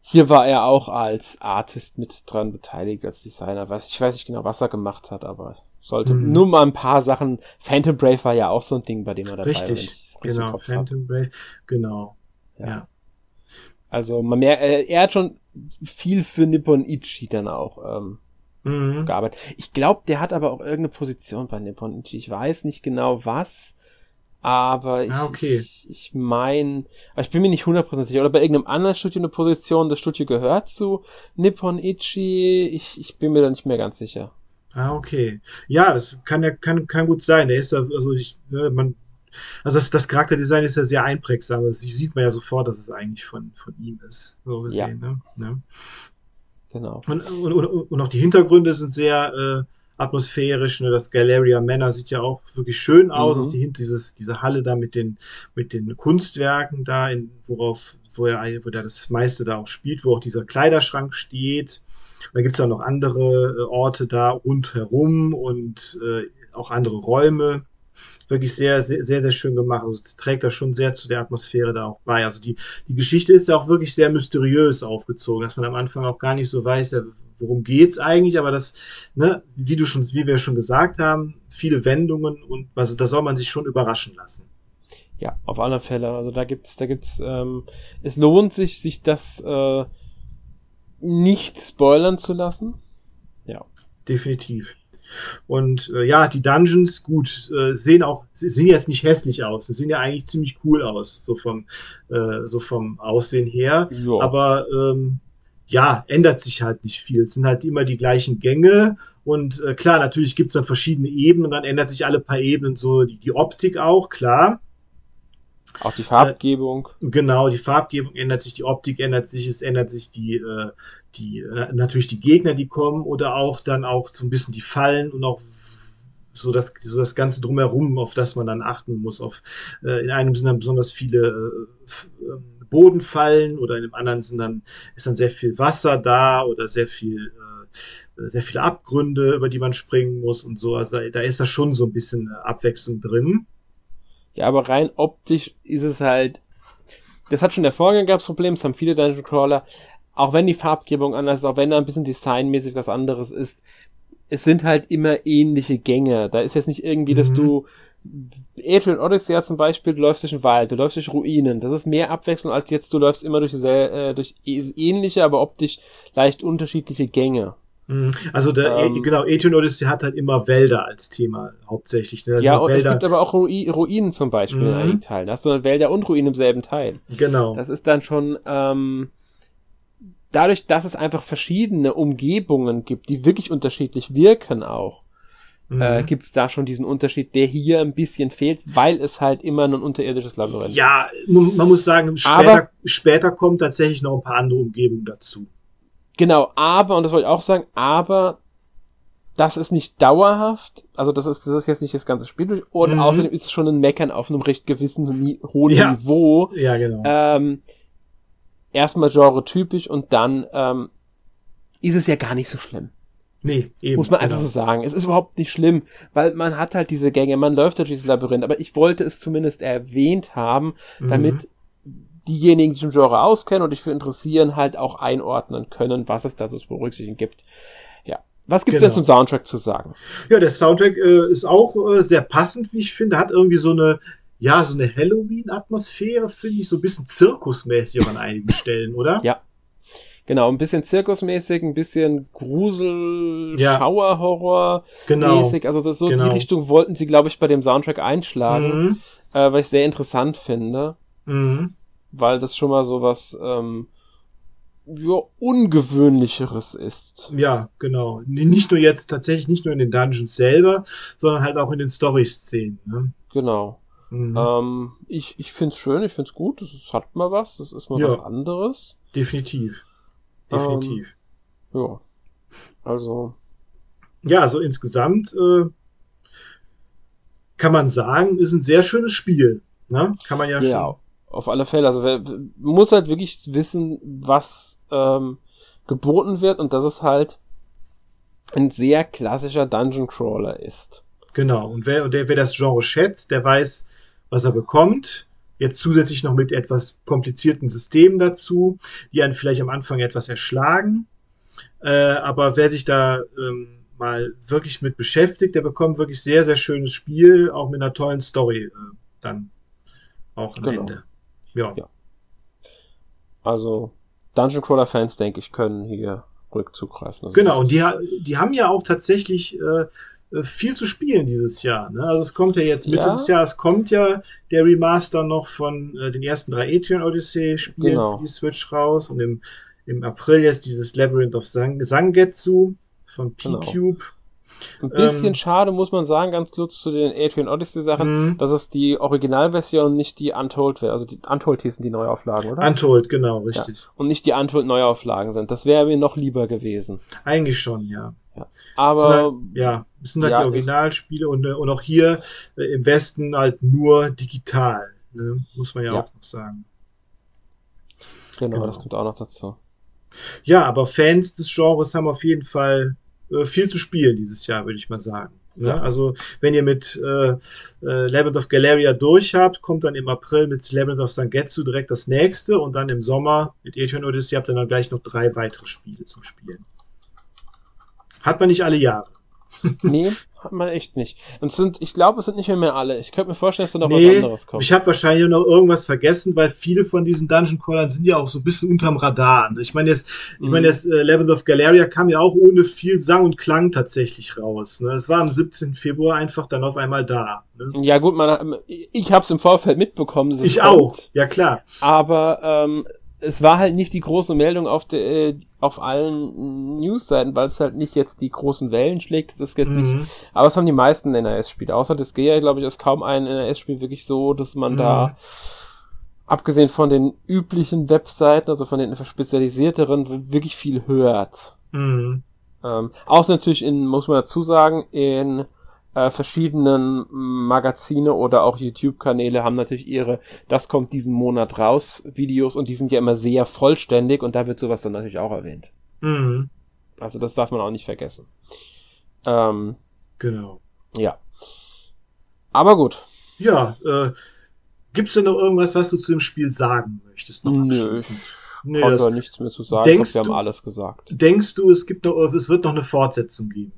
hier war er auch als Artist mit dran beteiligt, als Designer. Was, ich weiß nicht genau, was er gemacht hat, aber sollte mhm. nur mal ein paar Sachen. Phantom Brave war ja auch so ein Ding, bei dem er dabei richtig, war. Richtig, genau. Phantom Brave, genau. Ja. ja. Also man mehr, er, er hat schon viel für Nippon Ichi dann auch ähm, mhm. gearbeitet. Ich glaube, der hat aber auch irgendeine Position bei Nippon Ichi. Ich weiß nicht genau was, aber ich, ah, okay. ich, ich meine, ich bin mir nicht hundertprozentig sicher. Oder bei irgendeinem anderen Studio eine Position, das Studio gehört zu Nippon Ichi. Ich, ich bin mir da nicht mehr ganz sicher. Ah, okay. Ja, das kann ja kann, kann gut sein. Der ist ja, also ich, ne, man, also das, das Charakterdesign ist ja sehr einprägsam. Das sieht man ja sofort, dass es eigentlich von, von ihm ist. So gesehen, ja. ne? Ja. Genau. Und, und, und, und auch die Hintergründe sind sehr äh, atmosphärisch. Ne? Das Galeria Manor sieht ja auch wirklich schön aus. Mhm. Auch die, dieses, diese Halle da mit den, mit den Kunstwerken da, in, worauf, wo er, wo er das meiste da auch spielt, wo auch dieser Kleiderschrank steht. Und da gibt's ja noch andere äh, Orte da rundherum und äh, auch andere Räume wirklich sehr, sehr, sehr, sehr schön gemacht. Also es trägt da schon sehr zu der Atmosphäre da auch bei. Also die, die Geschichte ist ja auch wirklich sehr mysteriös aufgezogen, dass man am Anfang auch gar nicht so weiß, ja, worum geht's eigentlich, aber das, ne, wie du schon, wie wir schon gesagt haben, viele Wendungen und also da soll man sich schon überraschen lassen. Ja, auf alle Fälle. Also da gibt's, da gibt's, ähm, es lohnt sich, sich das äh, nicht spoilern zu lassen. Ja. Definitiv. Und äh, ja, die Dungeons, gut, äh, sehen auch, sehen jetzt nicht hässlich aus. Sie sehen ja eigentlich ziemlich cool aus, so vom, äh, so vom Aussehen her. Jo. Aber ähm, ja, ändert sich halt nicht viel. Es sind halt immer die gleichen Gänge. Und äh, klar, natürlich gibt's dann verschiedene Ebenen und dann ändert sich alle paar Ebenen so die, die Optik auch, klar. Auch die Farbgebung. Äh, genau, die Farbgebung ändert sich, die Optik ändert sich, es ändert sich die, äh, die äh, natürlich die Gegner, die kommen oder auch dann auch so ein bisschen die Fallen und auch so das, so das Ganze drumherum, auf das man dann achten muss. Auf, äh, in einem sind dann besonders viele äh, ähm, Bodenfallen oder in dem anderen sind dann, ist dann sehr viel Wasser da oder sehr viel, äh, sehr viele Abgründe, über die man springen muss und so. Also da ist da schon so ein bisschen Abwechslung drin. Ja, aber rein optisch ist es halt. Das hat schon der Vorgänger gab's Probleme, das haben viele Dungeon Crawler. Auch wenn die Farbgebung anders ist, auch wenn da ein bisschen designmäßig was anderes ist, es sind halt immer ähnliche Gänge. Da ist jetzt nicht irgendwie, mhm. dass du Adrian Odyssey zum Beispiel, du läufst durch den Wald, du läufst durch Ruinen. Das ist mehr Abwechslung als jetzt, du läufst immer durch, diese, äh, durch ähnliche, aber optisch leicht unterschiedliche Gänge. Mhm. Also der, ähm, genau, Aetion Odyssey hat halt immer Wälder als Thema hauptsächlich. Ne? Also ja, und Wälder. es gibt aber auch Ruinen, Ruinen zum Beispiel mhm. in einigen Teilen. Da hast du dann Wälder und Ruinen im selben Teil. Genau. Das ist dann schon ähm, dadurch, dass es einfach verschiedene Umgebungen gibt, die wirklich unterschiedlich wirken auch. Äh, mhm. Äh, gibt es da schon diesen Unterschied, der hier ein bisschen fehlt, weil es halt immer ein unterirdisches Labyrinth ja, ist. Ja, man muss sagen, später, später kommen tatsächlich noch ein paar andere Umgebungen dazu. Genau, aber, und das wollte ich auch sagen, aber das ist nicht dauerhaft, also das ist, das ist jetzt nicht das ganze Spiel durch, und mhm. außerdem ist es schon ein Meckern auf einem recht gewissen hohen ja. Niveau. Ja, genau. Ähm, erstmal genre-typisch und dann ähm, ist es ja gar nicht so schlimm. Nee, eben. Muss man einfach genau. so sagen. Es ist überhaupt nicht schlimm, weil man hat halt diese Gänge, man läuft durch dieses Labyrinth, aber ich wollte es zumindest erwähnt haben, damit mhm diejenigen, die sich im Genre auskennen und sich für interessieren, halt auch einordnen können, was es da so zu berücksichtigen gibt. Ja. Was gibt's genau. denn zum Soundtrack zu sagen? Ja, der Soundtrack äh, ist auch äh, sehr passend, wie ich finde. Hat irgendwie so eine, ja, so eine Halloween-Atmosphäre, finde ich, so ein bisschen zirkusmäßig an einigen Stellen, oder? Ja. Genau, ein bisschen zirkusmäßig, ein bisschen Grusel, ja. Schauerhorror genau. mäßig. Also das so genau. die Richtung wollten sie, glaube ich, bei dem Soundtrack einschlagen, mhm. äh, was ich sehr interessant finde. Mhm weil das schon mal so was ähm, ja, ungewöhnlicheres ist. Ja, genau. Nicht nur jetzt tatsächlich nicht nur in den Dungeons selber, sondern halt auch in den Story-Szenen. Ne? Genau. Mhm. Ähm, ich ich finde es schön, ich finde es gut, es hat mal was, das ist mal ja, was anderes. Definitiv. Definitiv. Ähm, ja. Also. Ja, also insgesamt äh, kann man sagen, ist ein sehr schönes Spiel. Ne? Kann man ja, ja schon auf alle Fälle. Also wer, muss halt wirklich wissen, was ähm, geboten wird und dass es halt ein sehr klassischer Dungeon Crawler ist. Genau. Und wer, und der, wer das Genre schätzt, der weiß, was er bekommt. Jetzt zusätzlich noch mit etwas komplizierten Systemen dazu, die einen vielleicht am Anfang etwas erschlagen. Äh, aber wer sich da ähm, mal wirklich mit beschäftigt, der bekommt wirklich sehr, sehr schönes Spiel, auch mit einer tollen Story äh, dann auch am genau. Ende. Ja. ja. Also, Dungeon Crawler Fans, denke ich, können hier ruhig zugreifen. Also genau, und die, die haben ja auch tatsächlich äh, äh, viel zu spielen dieses Jahr. Ne? Also es kommt ja jetzt Mitte ja. des Jahres, kommt ja der Remaster noch von äh, den ersten drei Atrian Odyssey Spielen genau. für die Switch raus und im, im April jetzt dieses Labyrinth of Sang Sangetsu von P-Cube. Genau. Ein bisschen ähm, schade, muss man sagen, ganz kurz zu den Adrian Odyssey Sachen, mhm. dass es die Originalversion nicht die Untold wäre. Also die Untold hießen die Neuauflagen, oder? Untold, genau, richtig. Ja. Und nicht die Untold Neuauflagen sind. Das wäre mir noch lieber gewesen. Eigentlich schon, ja. Ja. Aber halt, ja, es sind halt ja, die Originalspiele und, und auch hier äh, im Westen halt nur digital, ne? muss man ja, ja, auch noch sagen. Genau, genau, das kommt auch noch dazu. Ja, aber Fans des Genres haben auf jeden Fall äh, viel zu spielen dieses Jahr, würde ich mal sagen. Ne? Ja. Also wenn ihr mit äh, äh, Labyrinth of Galeria durch habt, kommt dann im April mit Labyrinth of Sangetsu direkt das nächste und dann im Sommer mit Etion Odyssey habt ihr dann gleich noch drei weitere Spiele zum Spielen. Hat man nicht alle Jahre. nee, hat man echt nicht. Und sind, ich glaube, es sind nicht mehr, mehr alle. Ich könnte mir vorstellen, dass da noch nee, was anderes kommt. Ich habe wahrscheinlich noch irgendwas vergessen, weil viele von diesen Dungeon Crawlern sind ja auch so ein bisschen unterm Radar. Ne? Ich meine, jetzt, mhm. ich meine, jetzt äh, Levels of Galeria kam ja auch ohne viel Sang und Klang tatsächlich raus. Ne? Es war am 17. Februar einfach dann auf einmal da. Ne? Ja gut, man, ich habe es im Vorfeld mitbekommen. Ich kommt. auch, ja klar. Aber ähm, es war halt nicht die große Meldung auf, der, äh, auf allen Newsseiten, weil es halt nicht jetzt die großen Wellen schlägt. Das ist jetzt mhm. nicht. Aber es haben die meisten NRS-Spiele. Außer das Gear, glaube ich, ist kaum ein NRS-Spiel wirklich so, dass man mhm. da, abgesehen von den üblichen Webseiten, also von den spezialisierteren, wirklich viel hört. Mhm. Ähm, außer natürlich in, muss man dazu sagen, in äh, verschiedenen Magazine oder auch YouTube-Kanäle haben natürlich ihre, das kommt diesen Monat raus, Videos und die sind ja immer sehr vollständig und da wird sowas dann natürlich auch erwähnt. Mhm. Also das darf man auch nicht vergessen. Ähm, genau. Ja. Aber gut. Ja, äh, gibt's denn noch irgendwas, was du zu dem Spiel sagen möchtest? Noch Nö, ich nee, da nichts mehr zu sagen. Denkst glaub, wir haben alles gesagt. Denkst du, es gibt noch, es wird noch eine Fortsetzung geben?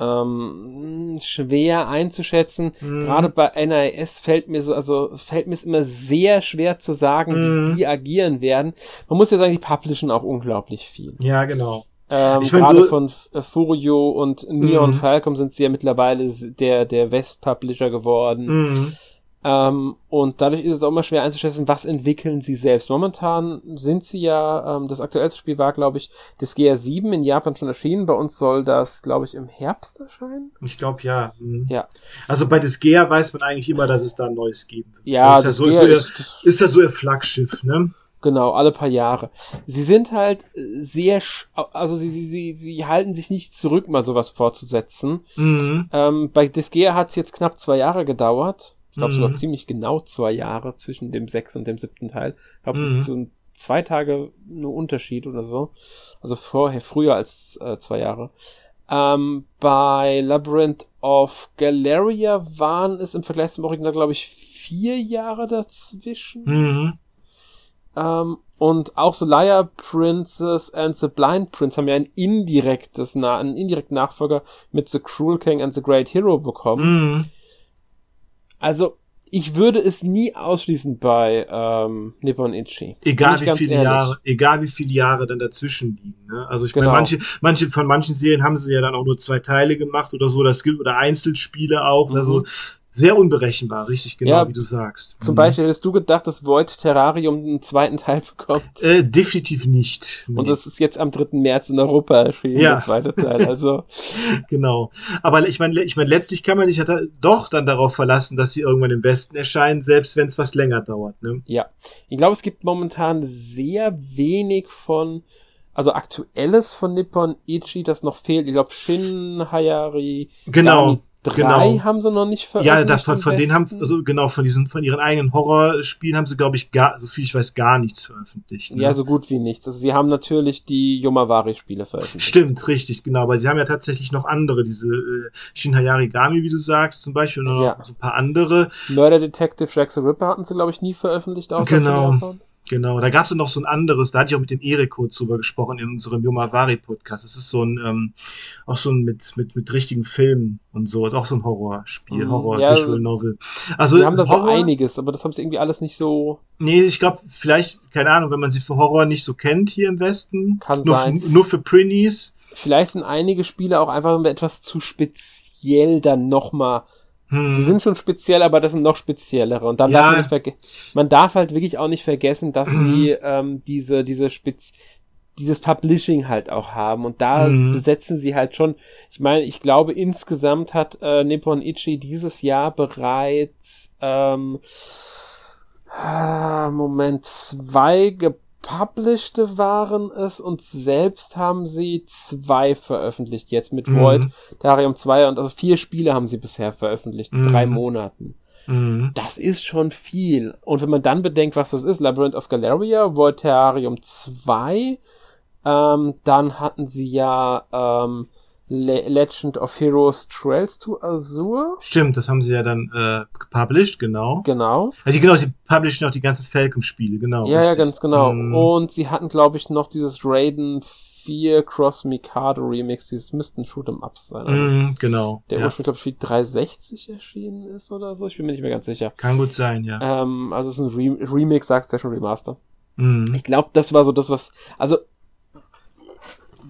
Ähm, schwer einzuschätzen. Mhm. Gerade bei NIS fällt mir so, also fällt mir es immer sehr schwer zu sagen, mhm. wie die agieren werden. Man muss ja sagen, die publishen auch unglaublich viel. Ja, genau. Ähm, ich mein, gerade so von äh, Furio und Neon mhm. Falcom sind sie ja mittlerweile der, der West-Publisher geworden. Ähm, und dadurch ist es auch immer schwer einzuschätzen, was entwickeln sie selbst. Momentan sind sie ja, ähm, das aktuellste Spiel war, glaube ich, das GR7 in Japan schon erschienen. Bei uns soll das, glaube ich, im Herbst erscheinen. Ich glaube, ja. Mhm. Ja. Also bei das GR weiß man eigentlich immer, dass es da ein neues geben wird. Ja, das ist ja so, ihr, ist, ist ja so ihr Flaggschiff, ne? Genau, alle paar Jahre. Sie sind halt sehr, also sie, sie, sie, sie halten sich nicht zurück, mal sowas fortzusetzen. Mhm. Ähm, bei Disgaea hat es jetzt knapp zwei Jahre gedauert. Ich glaube mhm. sogar ziemlich genau zwei Jahre zwischen dem sechsten und dem siebten Teil. Ich glaube, mhm. so zwei Tage nur Unterschied oder so. Also vorher, früher als äh, zwei Jahre. Ähm, bei Labyrinth of Galeria waren es im Vergleich zum Original, glaube ich, vier Jahre dazwischen. Mhm. Ähm, und auch The Liar Princess and the Blind Prince haben ja ein indirektes, einen indirekten Nachfolger mit The Cruel King and the Great Hero bekommen. Mhm. Also, ich würde es nie ausschließen bei ähm, Nippon Ichi. Egal wie viele ehrlich. Jahre, egal wie viele Jahre dann dazwischen liegen. Ne? Also ich genau. meine, manche, manche von manchen Serien haben sie ja dann auch nur zwei Teile gemacht oder so, das gilt oder Einzelspiele auch. Mhm. Also sehr unberechenbar, richtig genau, ja, wie du sagst. Zum mhm. Beispiel hättest du gedacht, dass Void Terrarium einen zweiten Teil bekommt? Äh, definitiv nicht. Nee. Und das ist jetzt am 3. März in Europa erschienen, ja. der zweite Teil. Also. genau. Aber ich meine, ich meine, letztlich kann man sich ja da doch dann darauf verlassen, dass sie irgendwann im Westen erscheinen, selbst wenn es was länger dauert. Ne? Ja. Ich glaube, es gibt momentan sehr wenig von also aktuelles von Nippon Ichi, das noch fehlt. Ich glaube, Shin Hayari. Genau. Drei genau. haben sie noch nicht veröffentlicht. Ja, davon, von denen haben, also genau, von diesen, von ihren eigenen Horrorspielen haben sie, glaube ich, gar, so viel ich weiß, gar nichts veröffentlicht. Ne? Ja, so gut wie nichts. Also sie haben natürlich die Yomawari-Spiele veröffentlicht. Stimmt, richtig, genau, aber sie haben ja tatsächlich noch andere, diese äh, Shinhayari Gami, wie du sagst, zum Beispiel, und ja. noch so ein paar andere. Murder Detective Jack the Ripper hatten sie, glaube ich, nie veröffentlicht. Genau. Genau, da gab es noch so ein anderes, da hatte ich auch mit dem Erik kurz drüber gesprochen in unserem Yomavari-Podcast. Das ist so ein, ähm, auch so ein mit, mit, mit richtigen Filmen und so, ist auch so ein Horrorspiel, mhm. Horror-Visual Novel. Also, wir haben da so einiges, aber das haben sie irgendwie alles nicht so. Nee, ich glaube, vielleicht, keine Ahnung, wenn man sie für Horror nicht so kennt hier im Westen. Kann nur, sein. Nur für Prinnies. Vielleicht sind einige Spiele auch einfach etwas zu speziell dann nochmal hm. Sie sind schon speziell, aber das sind noch speziellere. Und dann ja. darf man, nicht man darf halt wirklich auch nicht vergessen, dass hm. sie ähm, diese, diese Spitz dieses Publishing halt auch haben. Und da mhm. besetzen sie halt schon, ich meine, ich glaube, insgesamt hat äh, Nippon Ichi dieses Jahr bereits ähm, ah, Moment zwei Published waren es und selbst haben sie zwei veröffentlicht, jetzt mit mhm. Void, Darium 2 und also vier Spiele haben sie bisher veröffentlicht, in mhm. drei Monaten. Mhm. Das ist schon viel. Und wenn man dann bedenkt, was das ist, Labyrinth of Galeria, Voltarium 2, ähm, dann hatten sie ja ähm, Le Legend of Heroes Trails to Azure. Stimmt, das haben sie ja dann äh, gepublished, genau. Genau. Also genau, sie publishen auch die ganzen Falcom-Spiele, genau. Ja, richtig. ja, ganz genau. Mm. Und sie hatten, glaube ich, noch dieses Raiden 4 Cross Mikado Remix, dieses müssten Shoot'em Ups sein. Mm, genau. Der ja. ursprünglich, glaube ich, für 360 erschienen ist oder so. Ich bin mir nicht mehr ganz sicher. Kann gut sein, ja. Ähm, also es ist ein Re Remix, sagst du ja schon Remaster. Mm. Ich glaube, das war so das, was. Also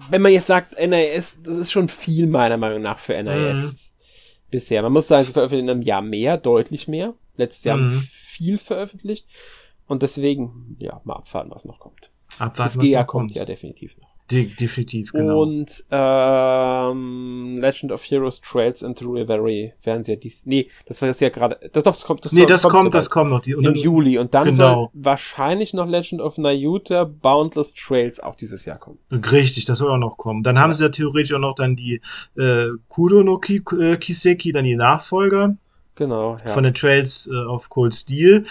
wenn man jetzt sagt, NIS, das ist schon viel meiner Meinung nach für NIS mhm. bisher. Man muss sagen, sie veröffentlichen in einem Jahr mehr, deutlich mehr. Letztes Jahr mhm. haben sie viel veröffentlicht. Und deswegen, ja, mal abwarten, was noch kommt. Abwarten, das GA kommt ja definitiv noch. De definitiv, genau. Und ähm, Legend of Heroes Trails into Reverie werden sie ja dies. Nee, das war jetzt ja gerade. Das, doch, das kommt. Das nee, das kommt, kommt das kommt noch. Die, Im dann, Juli. Und dann genau. soll wahrscheinlich noch Legend of Nayuta Boundless Trails auch dieses Jahr kommen. Richtig, das soll auch noch kommen. Dann haben sie ja theoretisch auch noch dann die äh, Kudo no Ki äh, Kiseki, dann die Nachfolger. Genau, ja. Von den Trails äh, auf Cold Steel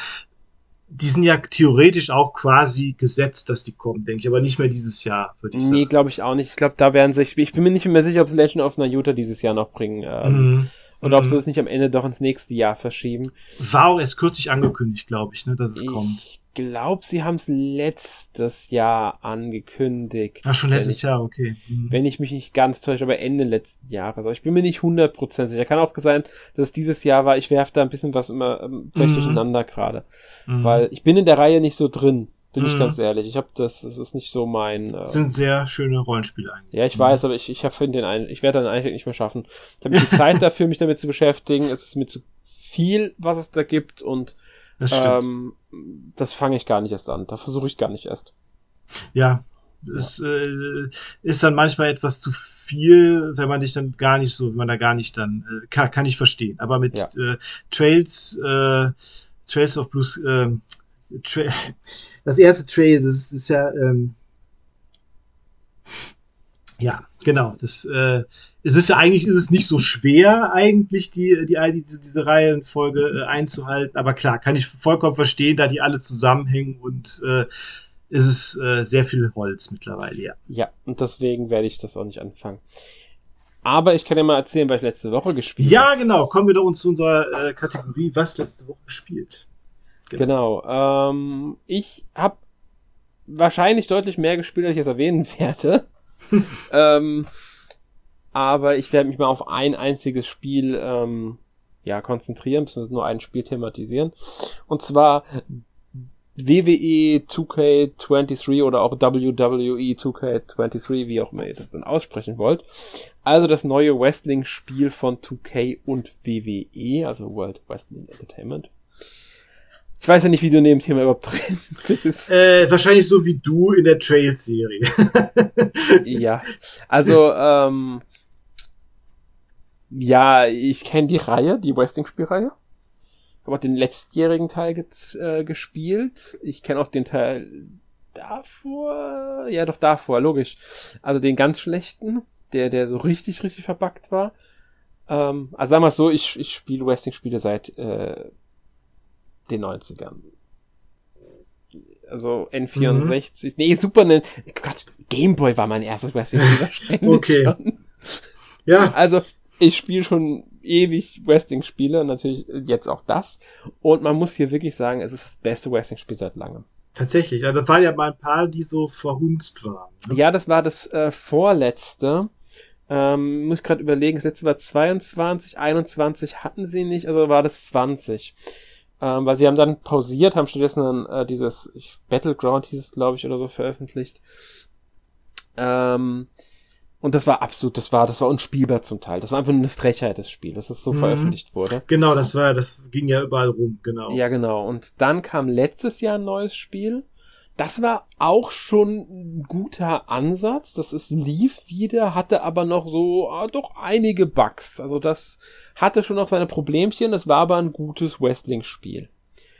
die sind ja theoretisch auch quasi gesetzt, dass die kommen, denke ich, aber nicht mehr dieses Jahr, würde ich sagen. Nee, glaube ich auch nicht. Ich glaube, da werden sich, ich bin mir nicht mehr sicher, ob sie Legend of Najuta dieses Jahr noch bringen. Ähm, mhm. Oder ob sie mhm. das nicht am Ende doch ins nächste Jahr verschieben. War auch erst kürzlich angekündigt, glaube ich, ne, dass es ich kommt. Ich glaube, sie haben es letztes Jahr angekündigt. Ach, schon letztes ich, Jahr, okay. Mhm. Wenn ich mich nicht ganz täusche, aber Ende letzten Jahres. Aber ich bin mir nicht 100% sicher. Kann auch sein, dass es dieses Jahr war. Ich werfe da ein bisschen was immer ähm, vielleicht mhm. durcheinander gerade. Mhm. Weil ich bin in der Reihe nicht so drin. Bin ich mhm. ganz ehrlich. Ich habe das, das ist nicht so mein. Äh, sind sehr schöne Rollenspiele eigentlich. Ja, ich mhm. weiß, aber ich, ich finde den einen, ich werde dann eigentlich nicht mehr schaffen. Ich habe die Zeit dafür, mich damit zu beschäftigen. Es ist mir zu viel, was es da gibt und das, ähm, das fange ich gar nicht erst an. Da versuche ich gar nicht erst. Ja, es ja. äh, ist dann manchmal etwas zu viel, wenn man dich dann gar nicht so, wenn man da gar nicht dann, äh, kann, kann ich verstehen. Aber mit ja. äh, Trails, äh, Trails of Blues, äh, Tra das erste Trails, das ist, ja, ähm, ja, genau. Das, äh, es ist ja eigentlich ist es nicht so schwer, eigentlich die, die, die diese, diese Reihenfolge äh, einzuhalten. Aber klar, kann ich vollkommen verstehen, da die alle zusammenhängen und äh, ist es äh, sehr viel Holz mittlerweile, ja. Ja, und deswegen werde ich das auch nicht anfangen. Aber ich kann ja mal erzählen, was ich letzte Woche gespielt habe. Ja, genau. Kommen wir doch uns zu unserer äh, Kategorie, was letzte Woche gespielt. Genau. genau ähm, ich habe wahrscheinlich deutlich mehr gespielt, als ich es erwähnen werde. ähm, aber ich werde mich mal auf ein einziges Spiel ähm, ja, konzentrieren, beziehungsweise nur ein Spiel thematisieren. Und zwar WWE 2K23 oder auch WWE 2K23, wie auch immer ihr das dann aussprechen wollt. Also das neue Wrestling-Spiel von 2K und WWE, also World Wrestling Entertainment. Ich weiß ja nicht, wie du neben dem Thema überhaupt drin bist. Äh, wahrscheinlich so wie du in der Trails-Serie. ja, also, ähm, ja, ich kenne die Reihe, die Wrestling-Spielreihe. Habe auch den letztjährigen Teil get, äh, gespielt. Ich kenne auch den Teil davor. Ja, doch davor, logisch. Also den ganz schlechten, der, der so richtig, richtig verbuggt war. Ähm, also sagen wir so, ich, ich spiele Wrestling-Spiele seit äh, den 90ern. Also N64, mhm. nee, Super Nintendo, Gott, Gameboy war mein erstes Wrestling-Spiel. okay. Schon. Ja. Also, ich spiele schon ewig Wrestling-Spiele, natürlich jetzt auch das. Und man muss hier wirklich sagen, es ist das beste Wrestling-Spiel seit langem. Tatsächlich, ja, das waren ja mal ein paar, die so verhunzt waren. Ne? Ja, das war das äh, vorletzte. Ähm, muss ich gerade überlegen, das letzte war 22, 21 hatten sie nicht, also war das 20. Ähm, weil sie haben dann pausiert, haben stattdessen dann äh, dieses ich, Battleground hieß es, glaube ich, oder so veröffentlicht. Ähm, und das war absolut, das war, das war unspielbar zum Teil. Das war einfach eine Frechheit, das Spiel, dass es so mhm. veröffentlicht wurde. Genau, das war, das ging ja überall rum, genau. Ja, genau. Und dann kam letztes Jahr ein neues Spiel. Das war auch schon ein guter Ansatz. Das ist lief wieder, hatte aber noch so ah, doch einige Bugs. Also das hatte schon noch seine Problemchen. Das war aber ein gutes Wrestling-Spiel.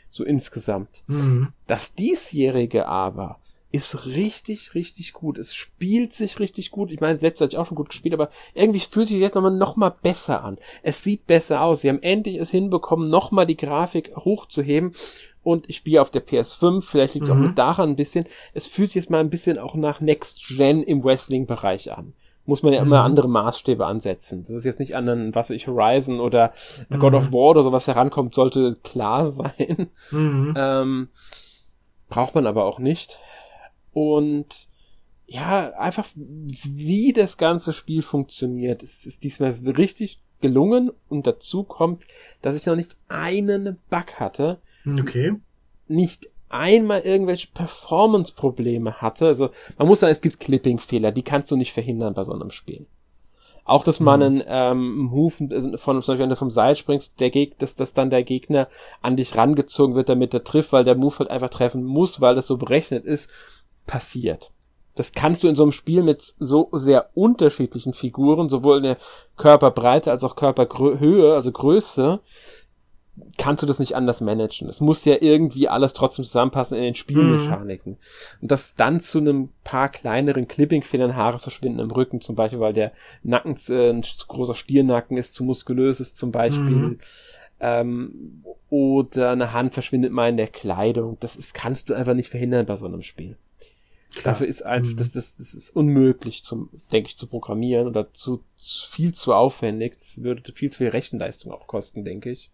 So insgesamt. Mhm. Das diesjährige aber ist richtig, richtig gut. Es spielt sich richtig gut. Ich meine, das letzte hatte ich auch schon gut gespielt, aber irgendwie fühlt sich jetzt nochmal noch mal besser an. Es sieht besser aus. Sie haben endlich es hinbekommen, nochmal die Grafik hochzuheben. Und ich spiele auf der PS5, vielleicht liegt es mhm. auch mit daran ein bisschen. Es fühlt sich jetzt mal ein bisschen auch nach Next Gen im Wrestling-Bereich an muss man ja immer mhm. andere Maßstäbe ansetzen. Das ist jetzt nicht an einen, was weiß ich, Horizon oder mhm. God of War oder sowas herankommt, sollte klar sein. Mhm. Ähm, braucht man aber auch nicht. Und ja, einfach wie das ganze Spiel funktioniert, es ist diesmal richtig gelungen und dazu kommt, dass ich noch nicht einen Bug hatte. Okay. Nicht einmal irgendwelche Performance-Probleme hatte. Also man muss sagen, es gibt Clipping-Fehler, die kannst du nicht verhindern bei so einem Spiel. Auch, dass man mhm. einen ähm, Move von, zum Beispiel, wenn du vom Seil springst, der Geg dass, dass dann der Gegner an dich rangezogen wird, damit er trifft, weil der Move halt einfach treffen muss, weil das so berechnet ist, passiert. Das kannst du in so einem Spiel mit so sehr unterschiedlichen Figuren, sowohl in der Körperbreite als auch Körperhöhe, also Größe, kannst du das nicht anders managen. Es muss ja irgendwie alles trotzdem zusammenpassen in den Spielmechaniken. Mhm. Und dass dann zu einem paar kleineren Clipping-Fehlern Haare verschwinden im Rücken, zum Beispiel, weil der Nacken äh, ein zu großer Stiernacken ist, zu muskulös ist zum Beispiel. Mhm. Ähm, oder eine Hand verschwindet mal in der Kleidung. Das ist, kannst du einfach nicht verhindern bei so einem Spiel. Klar. Dafür ist einfach, mhm. das, das, das ist unmöglich zum, denke ich, zu programmieren oder zu, zu viel zu aufwendig. Das würde viel zu viel Rechenleistung auch kosten, denke ich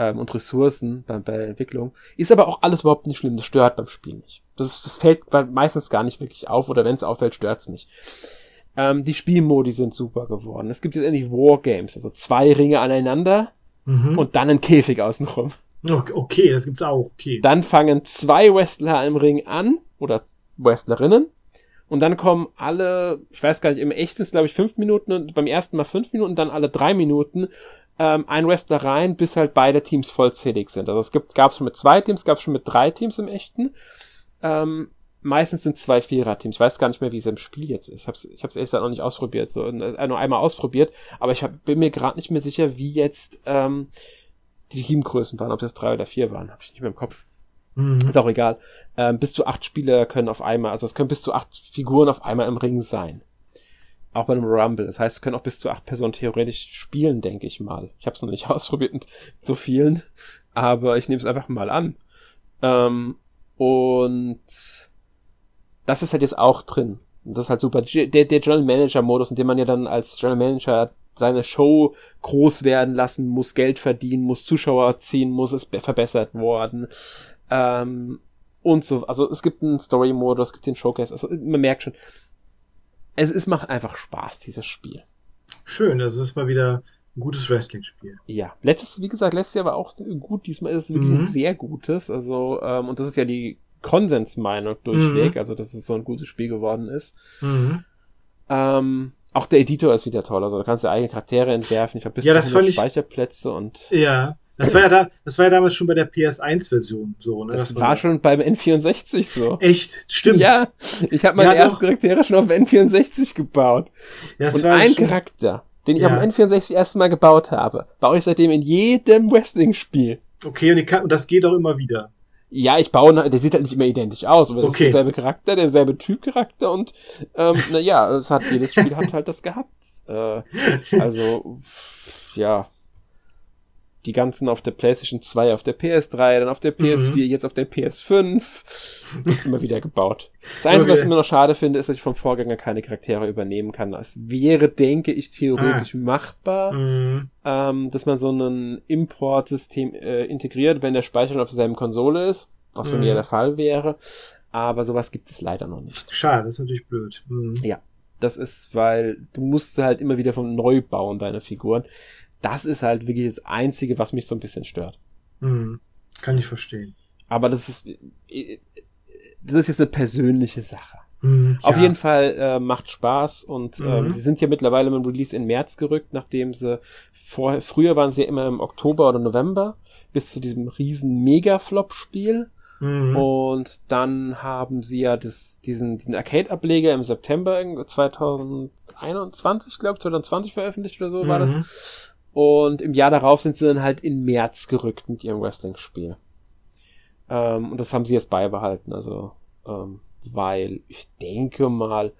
ähm, und Ressourcen bei, bei der Entwicklung. Ist aber auch alles überhaupt nicht schlimm, das stört beim Spiel nicht. Das, das fällt meistens gar nicht wirklich auf oder wenn es auffällt, stört's nicht. Ähm, die Spielmodi sind super geworden. Es gibt jetzt endlich Wargames, also zwei Ringe aneinander mhm. und dann ein Käfig außenrum. Okay, das gibt's auch. Okay. Dann fangen zwei Wrestler im Ring an oder Wrestlerinnen und dann kommen alle, ich weiß gar nicht, im echten ist glaube ich fünf Minuten und beim ersten Mal fünf Minuten, dann alle drei Minuten ähm, ein Wrestler rein, bis halt beide Teams vollzählig sind. Also es gibt, gab es schon mit zwei Teams, gab es schon mit drei Teams im echten. Ähm, meistens sind zwei Vierer-Teams. Ich weiß gar nicht mehr, wie es im Spiel jetzt ist. Ich habe es ich hab's erst noch nicht ausprobiert, so äh, nur einmal ausprobiert, aber ich hab, bin mir gerade nicht mehr sicher, wie jetzt ähm, die Teamgrößen waren, ob es drei oder vier waren, habe ich nicht mehr im Kopf. Mhm. Ist auch egal. Ähm, bis zu acht Spieler können auf einmal, also es können bis zu acht Figuren auf einmal im Ring sein. Auch bei einem Rumble. Das heißt, es können auch bis zu acht Personen theoretisch spielen, denke ich mal. Ich habe es noch nicht ausprobiert mit so vielen, aber ich nehme es einfach mal an. Ähm, und das ist halt jetzt auch drin. Und das ist halt super. Der, der General Manager Modus, in dem man ja dann als General Manager seine Show groß werden lassen muss, Geld verdienen muss, Zuschauer ziehen muss, ist verbessert worden. Ähm, und so, also es gibt einen Story-Modus, es gibt den Showcase, also man merkt schon, es, es macht einfach Spaß, dieses Spiel. Schön, das ist mal wieder ein gutes Wrestling-Spiel. Ja, letztes, wie gesagt, letztes Jahr war auch gut, diesmal ist es wirklich mhm. ein sehr gutes. Also, ähm, und das ist ja die Konsensmeinung durchweg, mhm. also dass es so ein gutes Spiel geworden ist. Mhm. Ähm, auch der Editor ist wieder toll, also da kannst du eigene Charaktere entwerfen. Ich habe bis ja, ich, Speicherplätze und. Ja, das war ja da, das war ja damals schon bei der PS1-Version so, ne? Das, das war schon beim N64 so. Echt? Stimmt. Ja, ich habe meine ja, ersten Charaktere schon auf N64 gebaut. Ja, das Und war ein schon... Charakter, den ich ja. auf dem N64 erstmal gebaut habe, baue ich seitdem in jedem Wrestling-Spiel. Okay, und, kann, und das geht auch immer wieder. Ja, ich baue, der sieht halt nicht immer identisch aus, aber das okay. ist derselbe Charakter, derselbe Typ-Charakter und ähm, naja, es hat jedes Spiel hat halt das gehabt. Äh, also ja, die ganzen auf der PlayStation 2, auf der PS3, dann auf der PS4, mhm. jetzt auf der PS5. immer wieder gebaut. Das Einzige, okay. was ich immer noch schade finde, ist, dass ich vom Vorgänger keine Charaktere übernehmen kann. Es wäre, denke ich, theoretisch ah. machbar, mhm. ähm, dass man so ein Importsystem äh, integriert, wenn der Speicher auf derselben Konsole ist, was mhm. für mir der Fall wäre. Aber sowas gibt es leider noch nicht. Schade, das ist natürlich blöd. Mhm. Ja. Das ist, weil du musst halt immer wieder von neu bauen, deine Figuren das ist halt wirklich das Einzige, was mich so ein bisschen stört. Mhm. Kann ich verstehen. Aber das ist, das ist jetzt eine persönliche Sache. Mhm, Auf jeden Fall äh, macht Spaß und ähm, mhm. sie sind ja mittlerweile mit dem Release in März gerückt, nachdem sie vor, früher waren sie ja immer im Oktober oder November bis zu diesem riesen Mega-Flop-Spiel. Mhm. Und dann haben sie ja das, diesen, diesen Arcade-Ableger im September 2021, glaube ich, 2020 veröffentlicht oder so war das. Und im Jahr darauf sind sie dann halt in März gerückt mit ihrem Wrestling-Spiel. Ähm, und das haben sie jetzt beibehalten. Also ähm, weil ich denke mal,